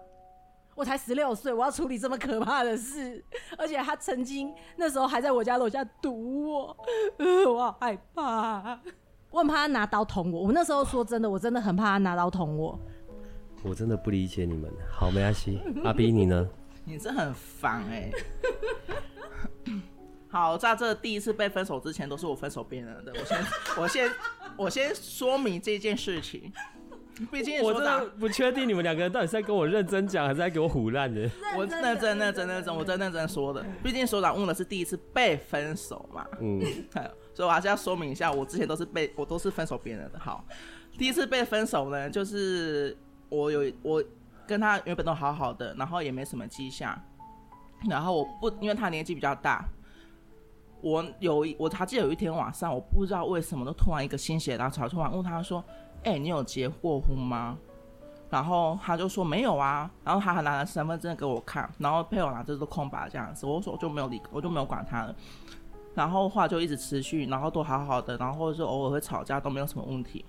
我才十六岁，我要处理这么可怕的事，而且他曾经那时候还在我家楼下堵我，呃，(laughs) 我好害怕，我很怕他拿刀捅我。我那时候说真的，我真的很怕他拿刀捅我。我真的不理解你们。好，没关系。阿 B 你呢？(laughs) 你真很烦哎、欸。好，在这第一次被分手之前，都是我分手别人的。我先，我先，我先说明这件事情。毕竟我真的不确定你们两个人到底是在跟我认真讲，还是在给我唬烂的。我认真、认真、认真，我真认真说的。毕竟所长问的是第一次被分手嘛，嗯，(laughs) 所以我还是要说明一下，我之前都是被我都是分手别人的。好，第一次被分手呢，就是我有我跟他原本都好好的，然后也没什么迹象，然后我不因为他年纪比较大，我有一我还记得有一天晚上，我不知道为什么都突然一个心血来潮，突然问他说。哎、你有结过婚吗？然后他就说没有啊，然后他还拿了身份证给我看，然后配偶栏这都空白这样子，我说我就没有理，我就没有管他了。然后话就一直持续，然后都好好的，然后或者是偶尔会吵架，都没有什么问题。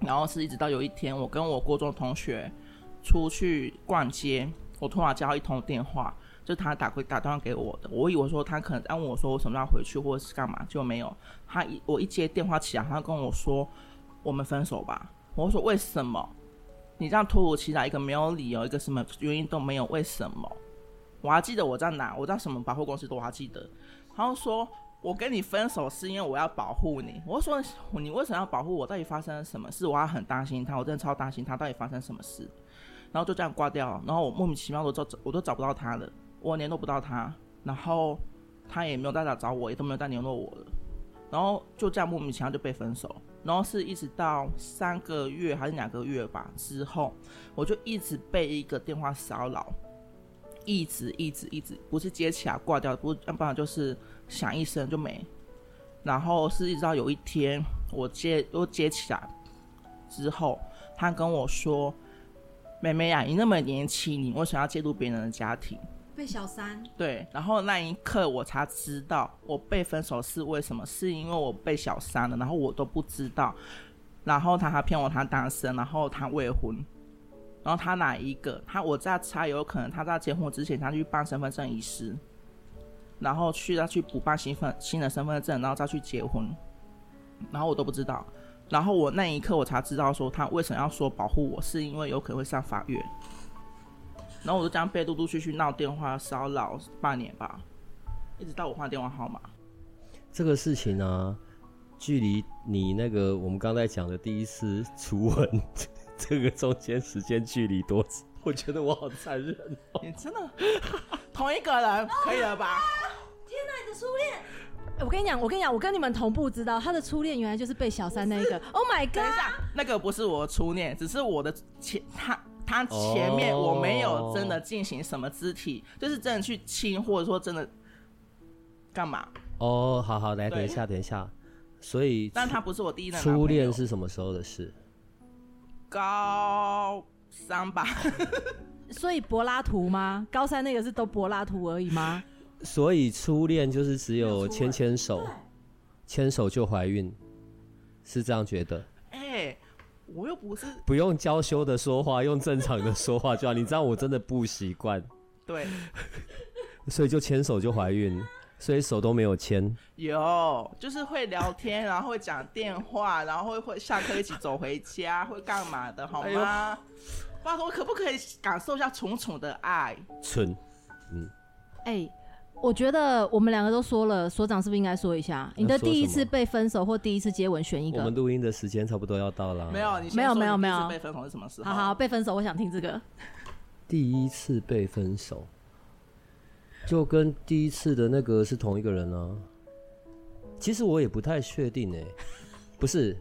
然后是一直到有一天，我跟我高中同学出去逛街，我突然接到一通电话，就他打过打电话给我的，我以为说他可能在问我说我什么时候回去或者是干嘛，就没有。他一我一接电话起来，他跟我说。我们分手吧。我说为什么？你这样突如其来，一个没有理由，一个什么原因都没有，为什么？我还记得我在哪，我在什么百货公司都还记得。然后说我跟你分手是因为我要保护你。我说你为什么要保护我？到底发生了什么事？我还很担心他，我真的超担心他到底发生什么事。然后就这样挂掉了。然后我莫名其妙的找我都找不到他了，我联络不到他，然后他也没有再来找我，也都没有再联络我了。然后就这样莫名其妙就被分手。然后是一直到三个月还是两个月吧之后，我就一直被一个电话骚扰，一直一直一直，不是接起来挂掉，不，要不然就是响一声就没。然后是一直到有一天我接又接起来之后，他跟我说：“妹妹呀，你那么年轻，你为什么要介入别人的家庭？”被小三。对，然后那一刻我才知道我被分手是为什么，是因为我被小三了，然后我都不知道，然后他还骗我他单身，然后他未婚，然后他哪一个？他我在猜，有可能他在结婚之前他去办身份证遗失，然后去再去补办新份新的身份证，然后再去结婚，然后我都不知道，然后我那一刻我才知道说他为什么要说保护我，是因为有可能会上法院。然后我就这样被陆陆续续闹电话骚扰半年吧，一直到我换电话号码。这个事情呢、啊，距离你那个我们刚才讲的第一次初吻，(laughs) 这个中间时间距离多长？(laughs) 我觉得我好残忍、哦。你真的同一个人可以了吧？天哪，你的初恋！我跟你讲，我跟你讲，我跟你们同步知道他的初恋原来就是被小三那一个。Oh my god！等一下，那个不是我的初恋，只是我的前他。他前面我没有真的进行什么肢体，oh. 就是真的去亲，或者说真的干嘛？哦，好好来，等一下，等一下。所以，但他不是我第一任初恋是什么时候的事？高三吧。(laughs) 所以柏拉图吗？高三那个是都柏拉图而已吗？所以初恋就是只有牵牵手，牵手就怀孕，是这样觉得？我又不是不用娇羞的说话，用正常的说话就好。你知道我真的不习惯，(laughs) 对，所以就牵手就怀孕，所以手都没有牵。有，就是会聊天，然后会讲电话，然后会会下课一起走回家，会干嘛的，好吗？拜托，可不可以感受一下蠢蠢的爱？蠢，嗯，哎、欸。我觉得我们两个都说了，所长是不是应该说一下你的第一次被分手或第一次接吻选一个？我们录音的时间差不多要到了。没有，你没有没有没有被分手是什么时候？好好被分手，我想听这个。第一次被分手，就跟第一次的那个是同一个人啊。其实我也不太确定哎、欸，不是，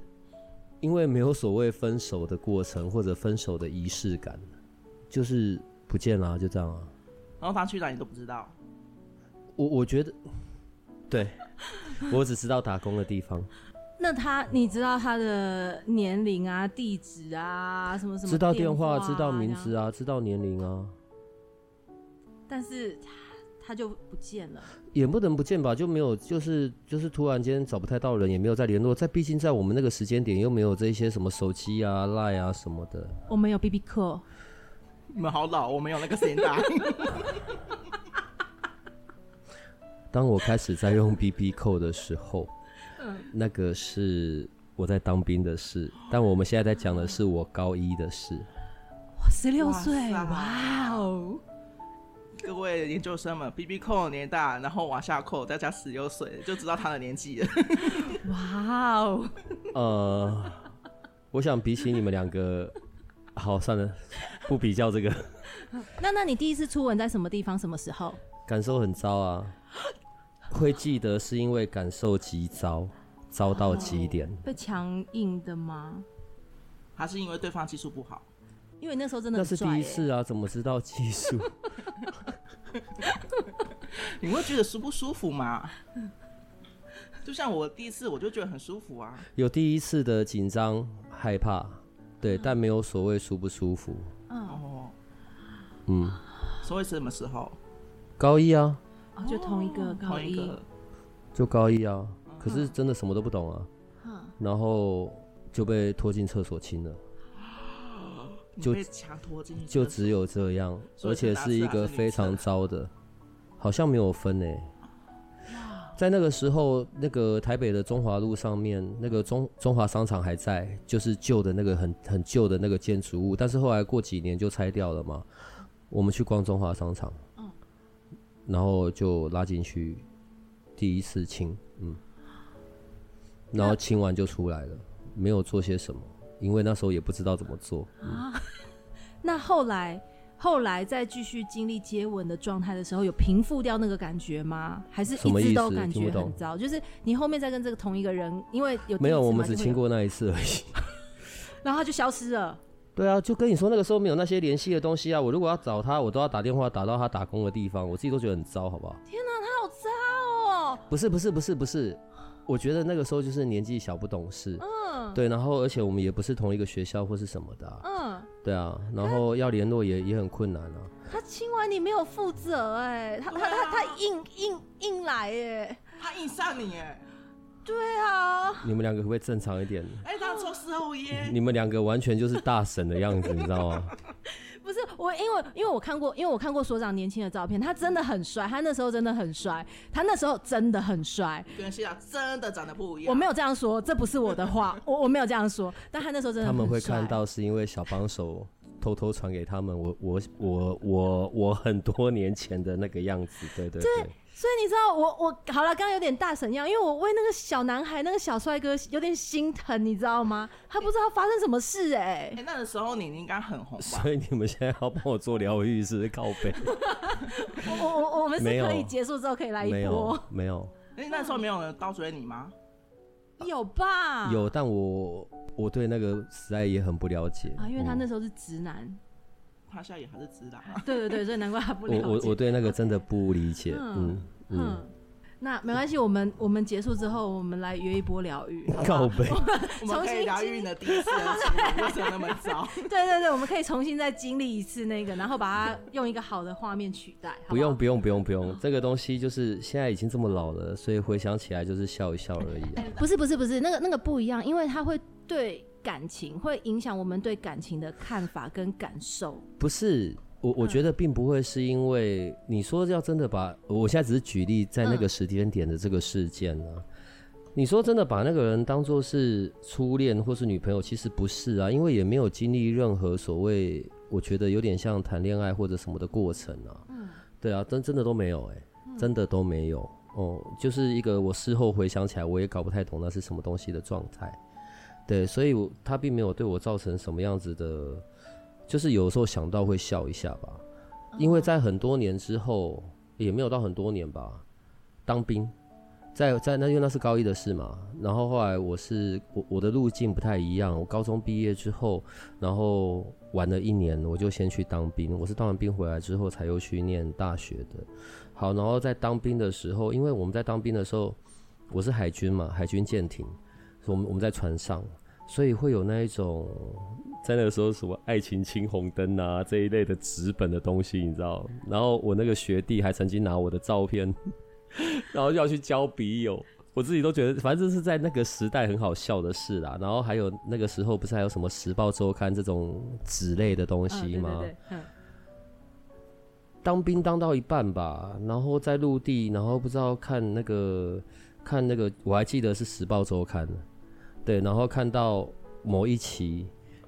因为没有所谓分手的过程或者分手的仪式感，就是不见了、啊，就这样啊。然后他去哪你都不知道。我我觉得，对，我只知道打工的地方。那他，你知道他的年龄啊、地址啊、什么什么、啊？知道电话，知道名字啊，知道年龄啊。但是他他就不见了。也不能不见吧，就没有，就是就是突然间找不太到人，也没有再联络。在毕竟在我们那个时间点，又没有这些什么手机啊、赖啊什么的。我们有 BB Call。你们好老，我没有那个时间打。(laughs) 当我开始在用 BB 扣的时候，(laughs) 嗯，那个是我在当兵的事。但我们现在在讲的是我高一的事。我十六岁，哇哦！各位研究生们，BB 扣的年大，然后往下扣，再加十六岁，就知道他的年纪了。哇哦！(laughs) 呃，我想比起你们两个，好算了，不比较这个。(laughs) 那那你第一次初吻在什么地方？什么时候？感受很糟啊，会记得是因为感受极糟，糟到极点。被强硬的吗？还是因为对方技术不好？因为那时候真的、欸、那是第一次啊，怎么知道技术？(laughs) 你会觉得舒不舒服吗？就像我第一次，我就觉得很舒服啊。有第一次的紧张、害怕，对，嗯、但没有所谓舒不舒服。嗯哦，嗯，所以是什么时候？高一啊，哦、就同一个高一，就高一啊。可是真的什么都不懂啊。嗯、然后就被拖进厕所亲了。就被强拖进去，就只有这样，而且是一个非常糟的，好像没有分诶。在那个时候，那个台北的中华路上面，那个中中华商场还在，就是旧的那个很很旧的那个建筑物，但是后来过几年就拆掉了嘛。我们去逛中华商场，然后就拉进去，第一次亲，嗯，然后亲完就出来了，没有做些什么。因为那时候也不知道怎么做啊。(laughs) 那后来，后来再继续经历接吻的状态的时候，有平复掉那个感觉吗？还是一直都感觉很糟？就是你后面再跟这个同一个人，因为有没有？我们只亲过那一次而已。(laughs) 然后他就消失了。对啊，就跟你说那个时候没有那些联系的东西啊。我如果要找他，我都要打电话打到他打工的地方，我自己都觉得很糟，好不好？天哪，他好糟哦！不是不是不是不是，我觉得那个时候就是年纪小不懂事。嗯。对，然后而且我们也不是同一个学校或是什么的、啊，嗯，对啊，然后要联络也也很困难啊。他亲完你没有负责哎，他他他他硬硬硬来哎，他硬上你哎，对啊。你们两个可不可以正常一点？哎，他抽事后烟。你们两个完全就是大神的样子，你知道吗？(laughs) 不是我，因为因为我看过，因为我看过所长年轻的照片，他真的很帅，他那时候真的很帅，他那时候真的很帅，跟现在真的长得不一样。我没有这样说，这不是我的话，我我没有这样说，但他那时候真的很。他们会看到是因为小帮手偷偷传给他们，我我我我我很多年前的那个样子，对对对。所以你知道我我好了，刚刚有点大神样，因为我为那个小男孩那个小帅哥有点心疼，你知道吗？他不知道发生什么事哎、欸。哎、欸，那个时候你应该很红吧？所以你们现在要帮我做疗愈是靠背。(laughs) 我我我们是可以结束之后可以来一波。没有。哎、欸，那时候没有人倒追你吗？有吧？有，但我我对那个时代也很不了解啊，因为他那时候是直男。他现在也还是直男，对对对，所以难怪他不了解。我我我对那个真的不理解，嗯嗯。嗯嗯那没关系，我们我们结束之后，我们来约一波疗愈。告白，(laughs) 我们可以疗愈你的第一次，(laughs) 为什么那么糟？对对对，我们可以重新再经历一次那个，然后把它用一个好的画面取代。不用不用不用不用，这个东西就是现在已经这么老了，所以回想起来就是笑一笑而已啊。(laughs) 不是不是不是，那个那个不一样，因为它会对感情会影响我们对感情的看法跟感受。不是。我我觉得并不会是因为你说要真的把，我现在只是举例在那个时间点的这个事件啊。你说真的把那个人当做是初恋或是女朋友，其实不是啊，因为也没有经历任何所谓，我觉得有点像谈恋爱或者什么的过程啊。嗯，对啊，真真的都没有哎，真的都没有哦，就是一个我事后回想起来，我也搞不太懂那是什么东西的状态。对，所以他并没有对我造成什么样子的。就是有时候想到会笑一下吧，因为在很多年之后，也没有到很多年吧，当兵，在在那因为那是高一的事嘛，然后后来我是我我的路径不太一样，我高中毕业之后，然后玩了一年，我就先去当兵，我是当完兵回来之后才又去念大学的。好，然后在当兵的时候，因为我们在当兵的时候，我是海军嘛，海军舰艇，我们我们在船上，所以会有那一种。在那个时候，什么爱情青红灯啊这一类的纸本的东西，你知道？然后我那个学弟还曾经拿我的照片，然后要去交笔友，我自己都觉得，反正这是在那个时代很好笑的事啦。然后还有那个时候，不是还有什么《时报周刊》这种纸类的东西吗？当兵当到一半吧，然后在陆地，然后不知道看那个看那个，我还记得是《时报周刊》，对，然后看到某一期。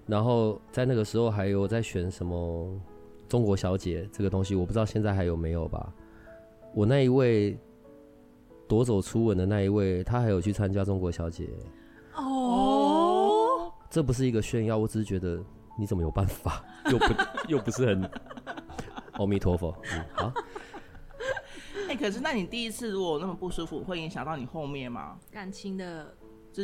然后在那个时候还有在选什么中国小姐这个东西，我不知道现在还有没有吧。我那一位夺走初吻的那一位，他还有去参加中国小姐。哦，这不是一个炫耀，我只是觉得你怎么有办法，(laughs) 又不又不是很，阿弥陀佛，嗯，好。(laughs) 哎、欸，可是那你第一次如果那么不舒服，会影响到你后面吗？感情的，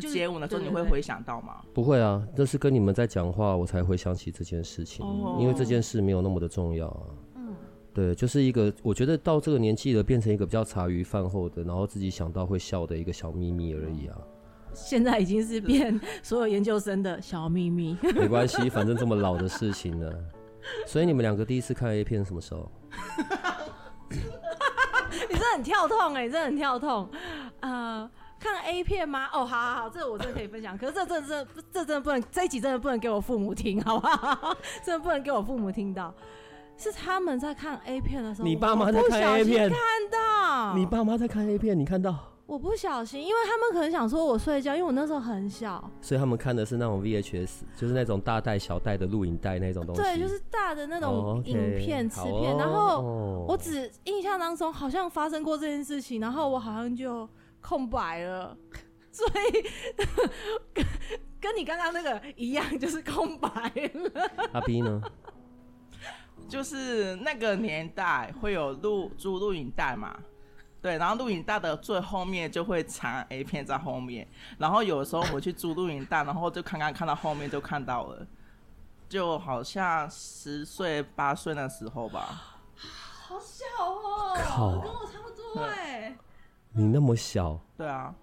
就是接吻的时候你会回想到吗？不会啊，这是跟你们在讲话，我才回想起这件事情，哦、因为这件事没有那么的重要啊。嗯，对，就是一个我觉得到这个年纪了，变成一个比较茶余饭后的，然后自己想到会笑的一个小秘密而已啊。现在已经是变所有研究生的小秘密。(laughs) 没关系，反正这么老的事情呢。所以你们两个第一次看 A 片什么时候？(laughs) 你真的很跳痛哎、欸，你真的很跳痛。呃，看 A 片吗？哦，好好好，这个我真的可以分享。可是这这这这真的不能，这一集真的不能给我父母听，好不好？(laughs) 真的不能给我父母听到。是他们在看 A 片的时候，你爸妈在看 A 片，看到你爸妈在看 A 片，你看到。我不小心，因为他们可能想说我睡觉，因为我那时候很小，所以他们看的是那种 VHS，就是那种大带小带的录影带那种东西。对，就是大的那种影片、磁片。然后我只印象当中好像发生过这件事情，然后我好像就空白了，所以跟跟你刚刚那个一样，就是空白了。阿 B 呢？(laughs) 就是那个年代会有录租录影带嘛。对，然后录影带的最后面就会藏 A 片在后面，然后有时候我去租录影带，然后就看看看到后面就看到了，就好像十岁八岁那时候吧。好小哦，靠跟我差不多哎。你那么小？对啊。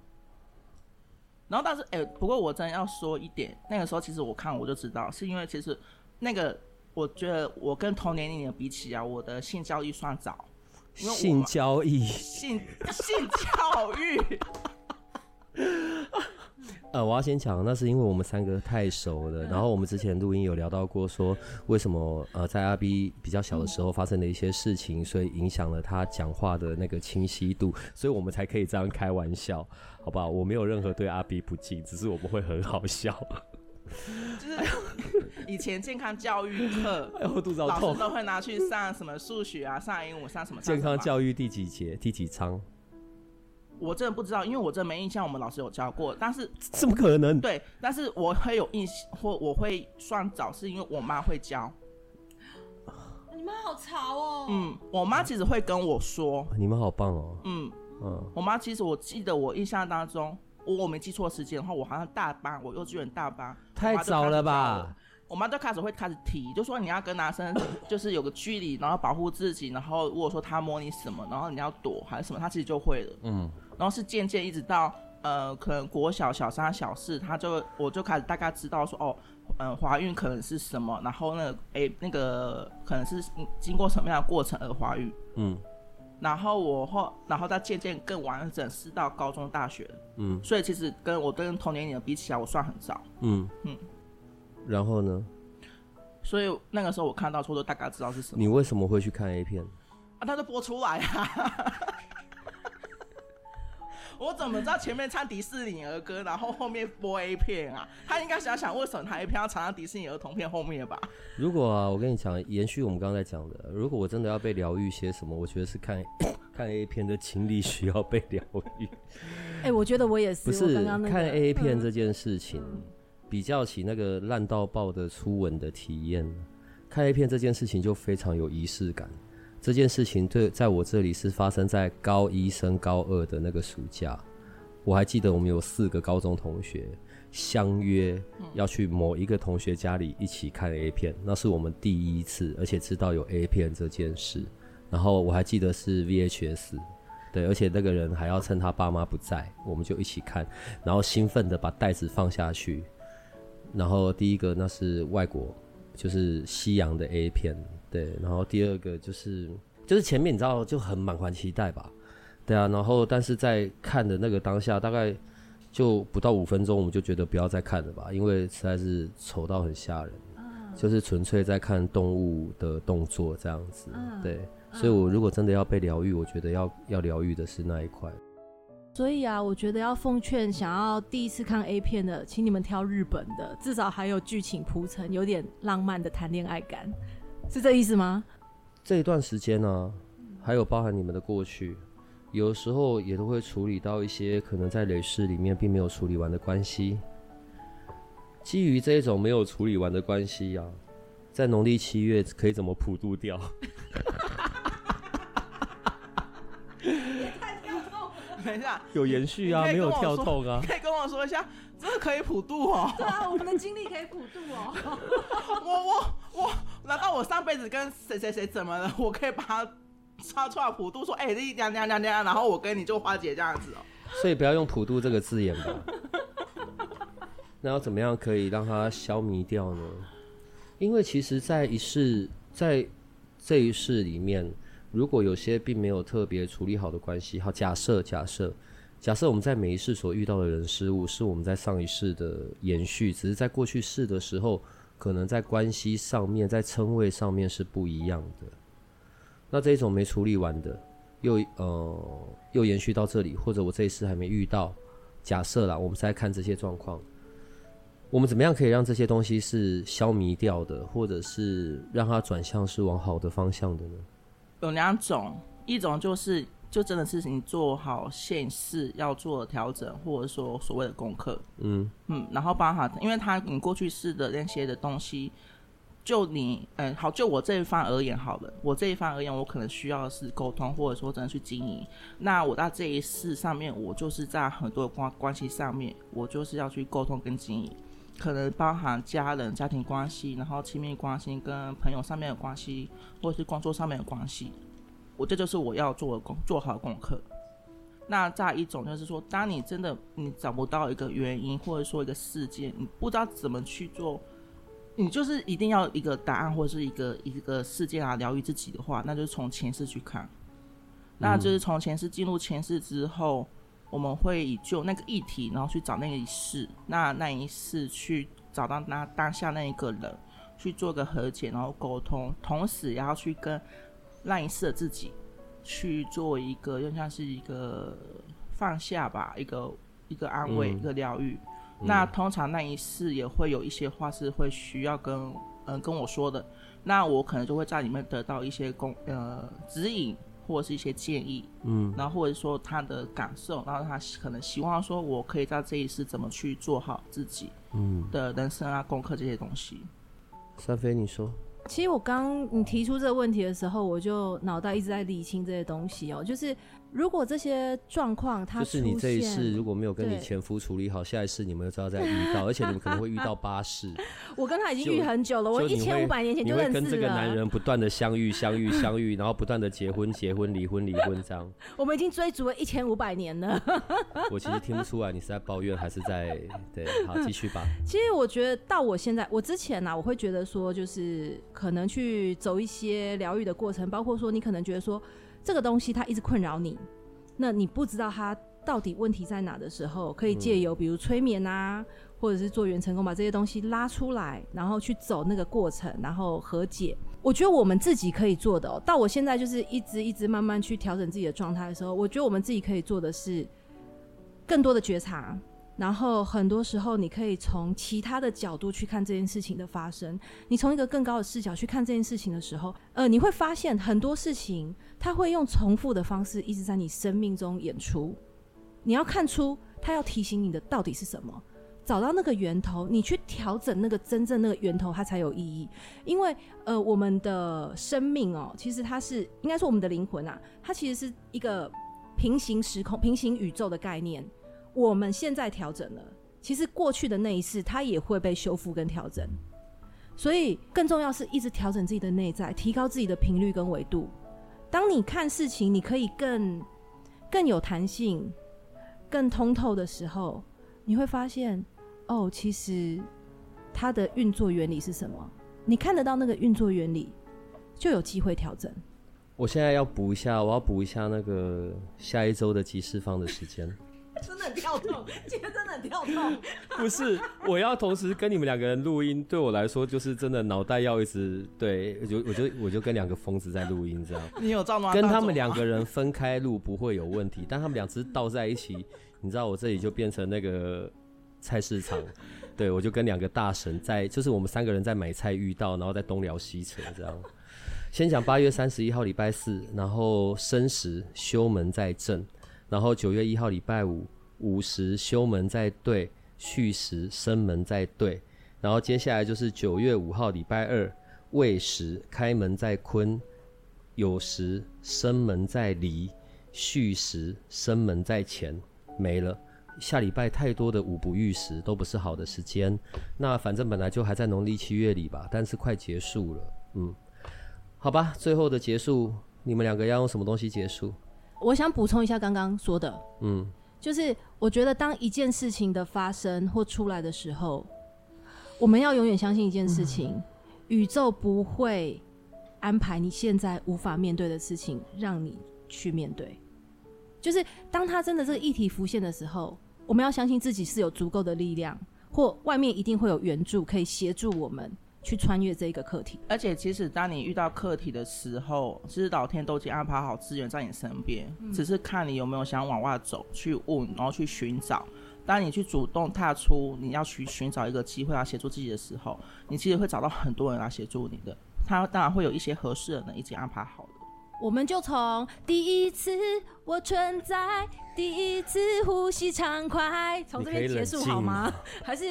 然后但是哎，不过我真的要说一点，那个时候其实我看我就知道，是因为其实那个我觉得我跟同年龄的比起啊，我的性教育算早。性交易，性性教育。(laughs) 呃，我要先讲，那是因为我们三个太熟了。然后我们之前录音有聊到过，说为什么呃在阿 B 比较小的时候发生的一些事情，所以影响了他讲话的那个清晰度，所以我们才可以这样开玩笑，好不好？我没有任何对阿 B 不敬，只是我们会很好笑。就是 (laughs) 以前健康教育课，哎呦，肚子好痛，老师都会拿去上什么数学啊，上英文，上什么？健康教育第几节？第几章？我真的不知道，因为我真的没印象。我们老师有教过，但是 (laughs) 怎么可能？对，但是我会有印象，或我会算早，是因为我妈会教。你妈好潮哦。嗯，我妈其实会跟我说。你们好棒哦。嗯嗯，我妈其实我记得我印象当中。我我没记错时间的话，我好像大班，我幼稚园大班，太早了吧？我妈就开始会开始提，就说你要跟男生 (coughs) 就是有个距离，然后保护自己，然后如果说他摸你什么，然后你要躲还是什么，他其实就会了。嗯，然后是渐渐一直到呃，可能国小小三小四，他就我就开始大概知道说哦，嗯、呃，怀孕可能是什么，然后那个哎那个可能是经过什么样的过程而怀孕。嗯。然后我后，然后再渐渐更完整，是到高中、大学。嗯，所以其实跟我跟同年龄的比起来，我算很早。嗯嗯。然后呢？所以那个时候我看到说，都大概知道是什么。你为什么会去看 A 片？啊，他都播出来啊。(laughs) 我怎么知道前面唱迪士尼儿歌，然后后面播 A 片啊？他应该想想为什么他 A 片要藏在迪士尼儿童片后面吧？如果啊，我跟你讲，延续我们刚才讲的，如果我真的要被疗愈些什么，我觉得是看 (coughs) 看 A 片的情理需要被疗愈。哎、欸，我觉得我也是。不是看 A 片这件事情，嗯、比较起那个烂到爆的初吻的体验，看 A 片这件事情就非常有仪式感。这件事情对，在我这里是发生在高一升高二的那个暑假。我还记得我们有四个高中同学相约要去某一个同学家里一起看 A 片，那是我们第一次，而且知道有 A 片这件事。然后我还记得是 VHS，对，而且那个人还要趁他爸妈不在，我们就一起看，然后兴奋的把袋子放下去。然后第一个那是外国，就是西洋的 A 片。对，然后第二个就是就是前面你知道就很满怀期待吧，对啊，然后但是在看的那个当下，大概就不到五分钟，我们就觉得不要再看了吧，因为实在是丑到很吓人，就是纯粹在看动物的动作这样子，对，所以我如果真的要被疗愈，我觉得要要疗愈的是那一块。所以啊，我觉得要奉劝想要第一次看 A 片的，请你们挑日本的，至少还有剧情铺陈，有点浪漫的谈恋爱感。是这意思吗？这一段时间呢、啊，还有包含你们的过去，有时候也都会处理到一些可能在累世里面并没有处理完的关系。基于这种没有处理完的关系啊，在农历七月可以怎么普渡掉？(laughs) (laughs) 等一下，有延续啊，没有跳痛啊。可以跟我说一下，这个可以普渡哦。对啊，我们的经历可以普渡哦。(laughs) 我我我，难道我上辈子跟谁谁谁怎么了？我可以把他插出来普渡，说哎，你这样这样这样，然后我跟你就化解这样子哦。所以不要用普渡这个字眼吧。那要怎么样可以让它消弭掉呢？因为其实，在一世，在这一世里面，如果有些并没有特别处理好的关系，好，假设假设假设我们在每一世所遇到的人事物，是我们在上一世的延续，只是在过去世的时候，可能在关系上面，在称谓上面是不一样的。那这一种没处理完的，又呃又延续到这里，或者我这一世还没遇到，假设啦，我们再看这些状况。我们怎么样可以让这些东西是消弭掉的，或者是让它转向是往好的方向的呢？有两种，一种就是就真的是你做好现世要做的调整，或者说所谓的功课，嗯嗯，然后帮他，因为他你过去式的那些的东西，就你嗯好，就我这一方而言好了，我这一方而言，我可能需要的是沟通，或者说真的去经营。那我在这一世上面，我就是在很多关关系上面，我就是要去沟通跟经营。可能包含家人、家庭关系，然后亲密关系跟朋友上面的关系，或者是工作上面的关系，我这就是我要做的功，做好功课。那再一种就是说，当你真的你找不到一个原因，或者说一个事件，你不知道怎么去做，你就是一定要一个答案或者是一个一个事件啊疗愈自己的话，那就是从前世去看，那就是从前世进入前世之后。我们会以就那个议题，然后去找那一世，那那一世去找到那当下那一个人，去做个和解，然后沟通，同时也要去跟那一世的自己去做一个，就像是一个放下吧，一个一个安慰，嗯、一个疗愈。那通常那一世也会有一些话是会需要跟嗯、呃、跟我说的，那我可能就会在里面得到一些公呃指引。或者是一些建议，嗯，然后或者说他的感受，然后他可能希望说，我可以在这一次怎么去做好自己，嗯，的人生啊，功课这些东西。三飞，你说。其实我刚你提出这个问题的时候，我就脑袋一直在理清这些东西哦，就是。如果这些状况，他就是你这一世如果没有跟你前夫处理好，下一世你们又知道再遇到，(laughs) 而且你们可能会遇到八世。我跟他已经遇很久了，我一千五百年前就认识了。跟这个男人不断的相遇、相遇、相遇，然后不断的结婚、结婚、离婚、离婚这样。(laughs) 我们已经追逐了一千五百年了。(laughs) 我其实听不出来你是在抱怨还是在对，好继续吧。其实我觉得到我现在，我之前呢、啊，我会觉得说，就是可能去走一些疗愈的过程，包括说你可能觉得说。这个东西它一直困扰你，那你不知道它到底问题在哪的时候，可以借由比如催眠啊，或者是做原成功，把这些东西拉出来，然后去走那个过程，然后和解。我觉得我们自己可以做的哦，到我现在就是一直一直慢慢去调整自己的状态的时候，我觉得我们自己可以做的是更多的觉察。然后很多时候，你可以从其他的角度去看这件事情的发生。你从一个更高的视角去看这件事情的时候，呃，你会发现很多事情，它会用重复的方式一直在你生命中演出。你要看出它要提醒你的到底是什么，找到那个源头，你去调整那个真正那个源头，它才有意义。因为呃，我们的生命哦，其实它是应该说我们的灵魂啊，它其实是一个平行时空、平行宇宙的概念。我们现在调整了，其实过去的那一次它也会被修复跟调整，所以更重要是一直调整自己的内在，提高自己的频率跟维度。当你看事情，你可以更更有弹性、更通透的时候，你会发现，哦，其实它的运作原理是什么？你看得到那个运作原理，就有机会调整。我现在要补一下，我要补一下那个下一周的即释放的时间。(laughs) 真的很跳痛，今天真的很跳痛。(laughs) 不是，我要同时跟你们两个人录音，对我来说就是真的脑袋要一直对，我就我就我就跟两个疯子在录音这样。你有照吗？跟他们两个人分开录不会有问题，但他们两只倒在一起，你知道我这里就变成那个菜市场。对，我就跟两个大神在，就是我们三个人在买菜遇到，然后在东聊西扯这样。先讲八月三十一号礼拜四，然后申时修门在正。然后九月一号礼拜五午时休门在对，戌时生门在对，然后接下来就是九月五号礼拜二，未时开门在坤，酉时生门在离，戌时生门在前，没了。下礼拜太多的五不遇时都不是好的时间。那反正本来就还在农历七月里吧，但是快结束了，嗯，好吧，最后的结束，你们两个要用什么东西结束？我想补充一下刚刚说的，嗯，就是我觉得当一件事情的发生或出来的时候，我们要永远相信一件事情，嗯，宇宙不会安排你现在无法面对的事情让你去面对。就是当他真的这个议题浮现的时候，我们要相信自己是有足够的力量，或外面一定会有援助可以协助我们去穿越这一个课题。而且，其实当你遇到课题的时候，其实老天都已经安排好资源在你身边，嗯，只是看你有没有想往外走，去问，然后去寻找。当你去主动踏出你要去寻找一个机会来协助自己的时候，你其实会找到很多人来协助你的。他当然会有一些合适的人已经安排好了。我们就从第一次我存在，第一次呼吸畅快，从这边结束好吗？(laughs) 还是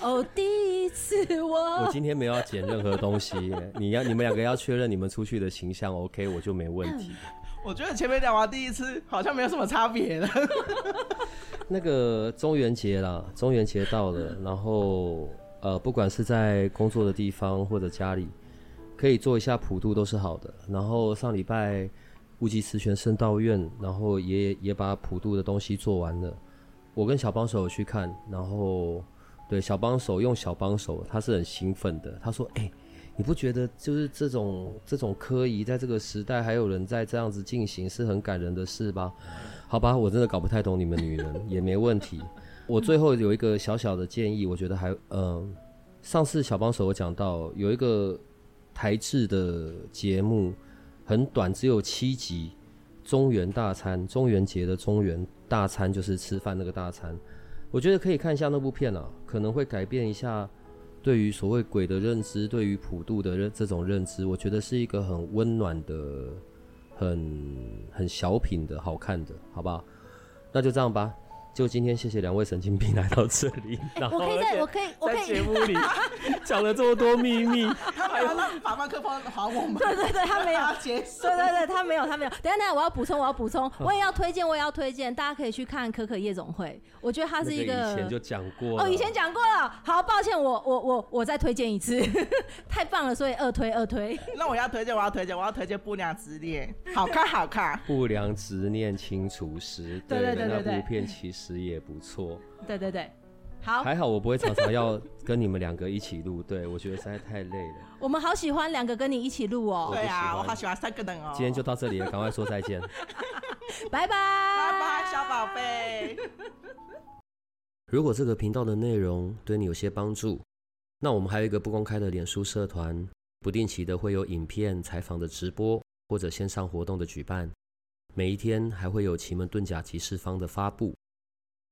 哦，第一次我……我今天没有要剪任何东西，你要你们两个要确认你们出去的形象 OK，我就没问题。我觉得前面讲完第一次好像没有什么差别了。(laughs) 那个中元节啦，中元节到了，然后呃，不管是在工作的地方或者家里。可以做一下普渡都是好的。然后上礼拜无极慈泉圣道院，然后也也把普渡的东西做完了。我跟小帮手有去看，然后对小帮手用小帮手，他是很兴奋的。他说：“哎、你不觉得就是这种这种科仪，在这个时代还有人在这样子进行，是很感人的事吧？”好吧，我真的搞不太懂你们女人，也没问题。我最后有一个小小的建议，我觉得还嗯、上次小帮手有讲到有一个。台制的节目很短，只有七集。中元大餐，中元节的中元大餐就是吃饭那个大餐。我觉得可以看一下那部片啊，可能会改变一下对于所谓鬼的认知，对于普渡的认这种认知。我觉得是一个很温暖的、很很小品的好看的，好不好？那就这样吧。就今天，谢谢两位神经病来到这里。(laughs) 我可以在，我可以，我可以在节目里讲了这么多秘密。他没有让把麦克风还我们。对对对，他没有。对对对，他没有，他没有。等下等下，我要补充，我要补充，我也要推荐，我也要推荐，大家可以去看《可可夜总会》。我觉得他是一个。以前就讲过哦，以前讲过了。好，抱歉，我我我我再推荐一次，(laughs) 太棒了，所以二推二推。那我要推荐，我要推荐，我要推荐《不良执念》，好看好看。不良执念清除师，对对对对，那部片其实。实也不错，对对对，好，还好我不会常常要跟你们两个一起录，对，我觉得实在太累了。(laughs) 我们好喜欢两个跟你一起录哦，对啊，我好喜欢三个人哦。今天就到这里了，赶快说再见，(laughs) 拜拜，拜拜，小宝贝。如果这个频道的内容对你有些帮助，那我们还有一个不公开的脸书社团，不定期的会有影片、采访的直播或者线上活动的举办，每一天还会有奇门遁甲集市方的发布。